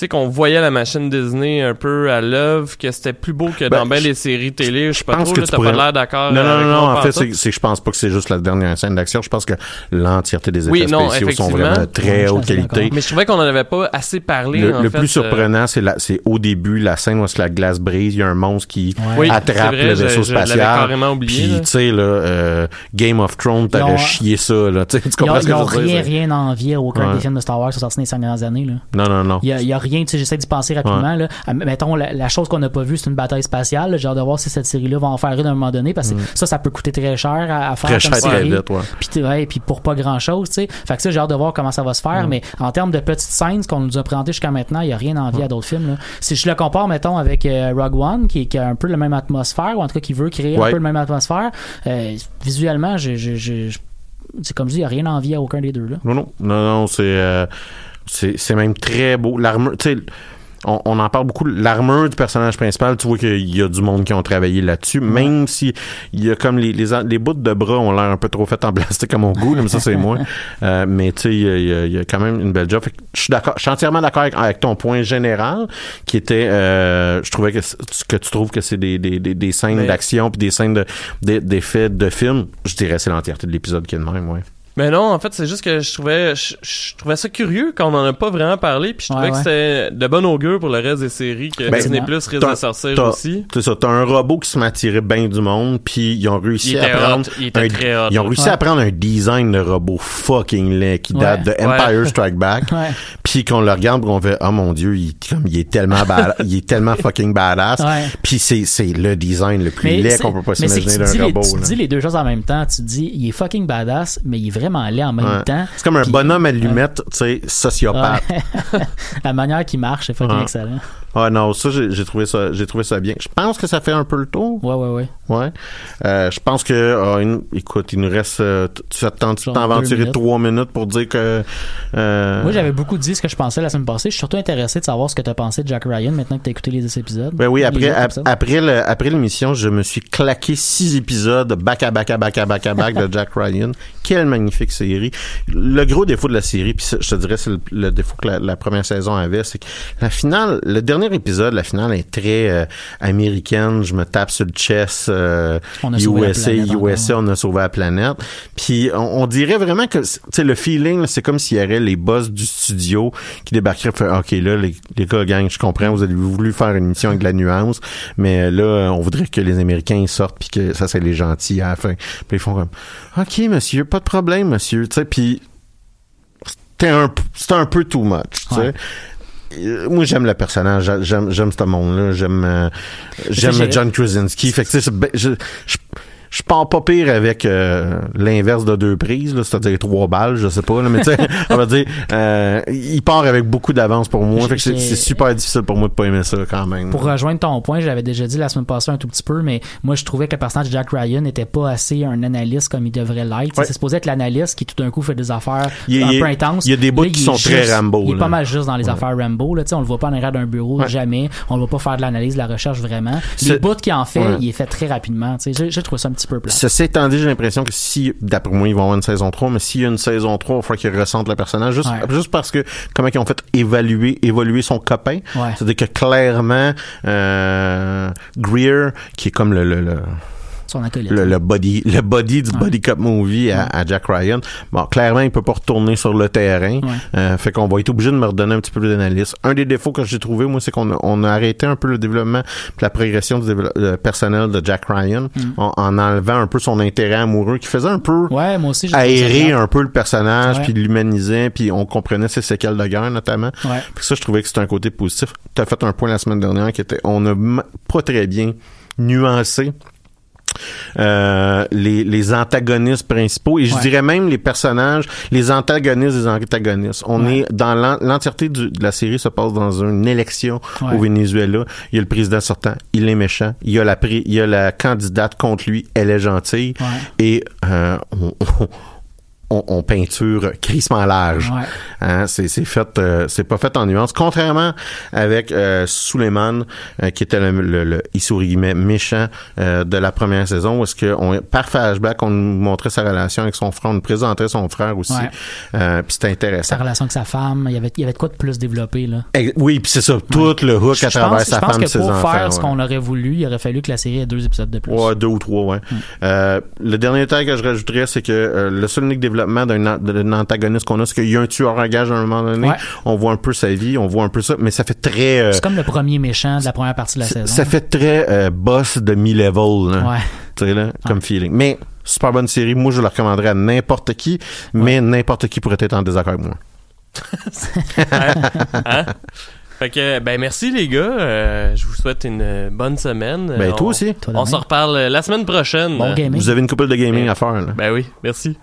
Sais, qu'on voyait la machine Disney un peu à l'œuvre, que c'était plus beau que Ben, dans ben je- les séries télé. Je sais pas pense trop, que là, tu t'as pourrais- pas l'air d'accord. Non, euh, non, non. En fait, c'est, je pense pas que c'est juste la dernière scène d'action. Je pense que l'entièreté des effets Oui, non, spéciaux sont vraiment de très haute qualité. Mais je trouvais qu'on en avait pas assez parlé. Le, en le fait, plus euh, surprenant, c'est, la, c'est au début, la scène où la glace brise, il y a un monstre qui Ouais. Attrape vrai, le vaisseau je spatial. carrément oublié, Puis, tu sais, là, euh, Game of Thrones, Ils ont- chié ça, là. Tu tu comprends ce que ils ont je veux rien, dire? rien envié à aucun des films de Star Wars qui sont sortis dans les cinq dernières années. Là. Non, non, non. Il y a rien, tu sais, j'essaie d'y penser rapidement. Là. Mettons, la, la chose qu'on n'a pas vue, c'est une bataille spatiale. J'ai hâte de voir si cette série-là va en faire une à un moment donné, parce que ça, ça peut coûter très cher à, à faire Très cher, comme très série. vite, ouais. Puis, ouais, puis pour pas grand-chose, tu sais. Fait que ça, j'ai hâte de voir comment ça va se faire. Mais en termes de petites scènes, ce qu'on nous a présenté jusqu'à maintenant, il y a rien envie à d'autres films. Là. Si je le compare, mettons, avec euh, Rogue One, qui, qui a un peu la même atmosphère, ou en tout cas qui veut créer un peu la même atmosphère, euh, visuellement, c'est comme je dis, il n'y a rien envie à aucun des deux. Là. Non, non, non, non, c'est, euh, c'est, c'est même très beau. L'armure, tu sais, on, on en parle beaucoup. L'armure du personnage principal, tu vois qu'il y a du monde qui ont travaillé là-dessus, même si il y a comme les, les, les bouts de bras ont l'air un peu trop faits en plastique à mon goût, mais ça c'est moi. Euh, mais tu sais, il y y a- il y a quand même une belle job. Fait que je suis d'accord, je suis entièrement d'accord avec, avec ton point général, qui était, euh, je trouvais que, que tu trouves que c'est des, des, des, des scènes d'action puis des scènes de, des- d'effets de film. Je dirais c'est l'entièreté de l'épisode qui est de même, ouais. Mais non, en fait, c'est juste que je trouvais, je, je trouvais ça curieux quand on en a pas vraiment parlé, puis je trouvais Ouais, que c'était de bon augure pour le reste des séries que Ben, Disney Plus risque de sortir aussi. C'est ça, t'as un robot qui se m'attirait bien du monde, puis ils ont réussi Il à prendre il un, hot. ils ont réussi Ouais. à prendre un design de robot fucking laid qui date de Empire Strike Back, Ouais. puis qu'on le regarde, on fait oh mon dieu, il, comme, il est tellement il est tellement fucking badass, Ouais. puis c'est c'est le design le plus laid c'est- qu'on peut pas mais s'imaginer tu dis d'un les- robot. Tu là. dis les deux choses en même temps. Tu dis, il est fucking badass, mais il est vraiment laid en même Ouais. temps. C'est comme un Puis- bonhomme allumette, tu sais, sociopathe. La manière qu'il marche, c'est fucking excellent. Ah non, ça j'ai trouvé ça j'ai trouvé ça bien. Je pense que ça fait un peu le tour. Ouais, ouais, ouais. Ouais. Euh, je pense que, ah, une- écoute, il nous reste, euh, tu t'en minutes. trois minutes pour dire que, euh, Moi, j'avais beaucoup dit ce que je pensais la semaine passée. Je suis surtout intéressé de savoir ce que tu as pensé de Jack Ryan maintenant que tu as écouté les deux épisodes. Ben oui, après, ap- après, le- après l'émission, je me suis claqué six épisodes back à back à back à back à back de Jack Ryan. Quelle magnifique série. Le gros défaut de la série, puis je te dirais, c'est le, le défaut que la, la première saison avait, c'est que la finale, le dernier épisode, la finale est très euh, américaine. Je me tape sur le chest, euh, On a sauvé la USA, planète encore, USA, on a sauvé la planète. Puis on, on dirait vraiment que, tu sais, le feeling, c'est comme s'il y avait les boss du studio qui débarqueraient, fait, ok, là, les, les gars, gang, je comprends, vous avez voulu faire une émission avec de la nuance, mais là, on voudrait que les Américains ils sortent puis que ça, c'est les gentils à la fin. Puis ils font comme, ok, monsieur, pas de problème, monsieur, tu sais, puis c'était un, un peu too much, tu sais. Ouais. Euh, Moi, j'aime le personnage, j'a- j'aime, j'aime ce monde-là, j'aime, euh, j'aime j'ai- John Krasinski. Fait que, ben- je, je, je pars pas pire avec euh, l'inverse de deux prises, c'est-à-dire trois balles, je sais pas, là, mais tu sais, on va dire, euh, il part avec beaucoup d'avance pour moi. Fait c'est, super difficile pour moi de pas aimer ça quand même. Pour rejoindre ton point, j'avais déjà dit la semaine passée un tout petit peu, mais moi je trouvais que le personnage de Jack Ryan n'était pas assez un analyste comme il devrait l'être. Ouais. C'est supposé être l'analyste qui tout d'un coup fait des affaires Il un il peu intenses. il y a des bouts qui sont très Rambo, Il est là. pas mal juste dans les Ouais. affaires Rambo. Là, tu sais, on le voit pas en arrière d'un bureau, Ouais. jamais. On le voit pas faire de l'analyse, de la recherche vraiment. Les bouts qu'il en fait, il est fait très rapidement. Tu sais, J'ai j'ai trouvé ça un petit peu plat. Ceci étant dit, j'ai l'impression que si, d'après moi, ils vont avoir une saison 3, mais s'il y a une saison 3, il falloir qu'ils ressentent le personnage. Juste, Ouais. juste parce que, comment ils ont fait évaluer, évoluer son copain. Ouais. C'est-à-dire que clairement, euh, Greer, qui est comme le, le, le, Son acolyte. le, le body le body du Ouais. body cop movie à, à Jack Ryan. Bon clairement il peut pas retourner sur le terrain. Ouais. Euh, fait qu'on va être obligé de me redonner un petit peu d'analyse. Un des défauts que j'ai trouvé moi c'est qu'on a, on a arrêté un peu le développement puis la progression du euh, personnel de Jack Ryan en, en enlevant un peu son intérêt amoureux qui faisait un peu Mm. Ouais, moi aussi, aérer un peu le personnage puis l'humanisait puis on comprenait ses séquelles de guerre notamment. Puis ça je trouvais que c'était un côté positif. Tu as fait un point la semaine dernière qui était on a m- pas très bien nuancé euh, les, les antagonistes principaux et je Ouais. dirais même les personnages, les antagonistes des antagonistes. On Ouais. est dans l'en- l'entièreté de la série se passe dans une élection Ouais. au Venezuela. Il y a le président sortant, il est méchant. Il y a la il y a la candidate contre lui, elle est gentille. Et euh, on, on- on, on peinture crissement large. Ouais. Hein, c'est fait euh, c'est pas fait en nuance contrairement avec euh, Suleiman euh, qui était le, le, le guillemets, méchant euh, de la première saison où est-ce que on, par flashback on nous montrait sa relation avec son frère on nous présentait son frère aussi Ouais. euh, puis c'était intéressant Sa relation avec sa femme, il y avait, il y avait de quoi de plus développé, là. Ex- oui puis c'est ça tout le hook Je à travers pense, sa je pense femme que ses pour enfants faire ce qu'on aurait voulu, il aurait fallu que la série ait deux épisodes de plus. Ouais, deux ou trois, ouais. Euh, le dernier détail que je rajouterais, c'est que euh, le seul unique développement d'un an- d'un antagoniste qu'on a, c'est qu'il y a un tueur en gage à un moment donné. Ouais. On voit un peu sa vie, on voit un peu ça, mais ça fait très... euh, C'est comme le premier méchant de la première partie de la saison. ça fait très euh, boss de mi-level, là. Ouais. Tu sais, là, comme feeling. Mais, super bonne série. Moi, je la recommanderais à n'importe qui, mais n'importe qui pourrait être en désaccord avec moi. Hein? Fait que, ben merci les gars. Euh, je vous souhaite une bonne semaine. Ben, On- toi aussi. Toi On s'en reparle la semaine prochaine. Bon gaming. Vous avez une couple de gaming à faire, là. Ben oui, merci.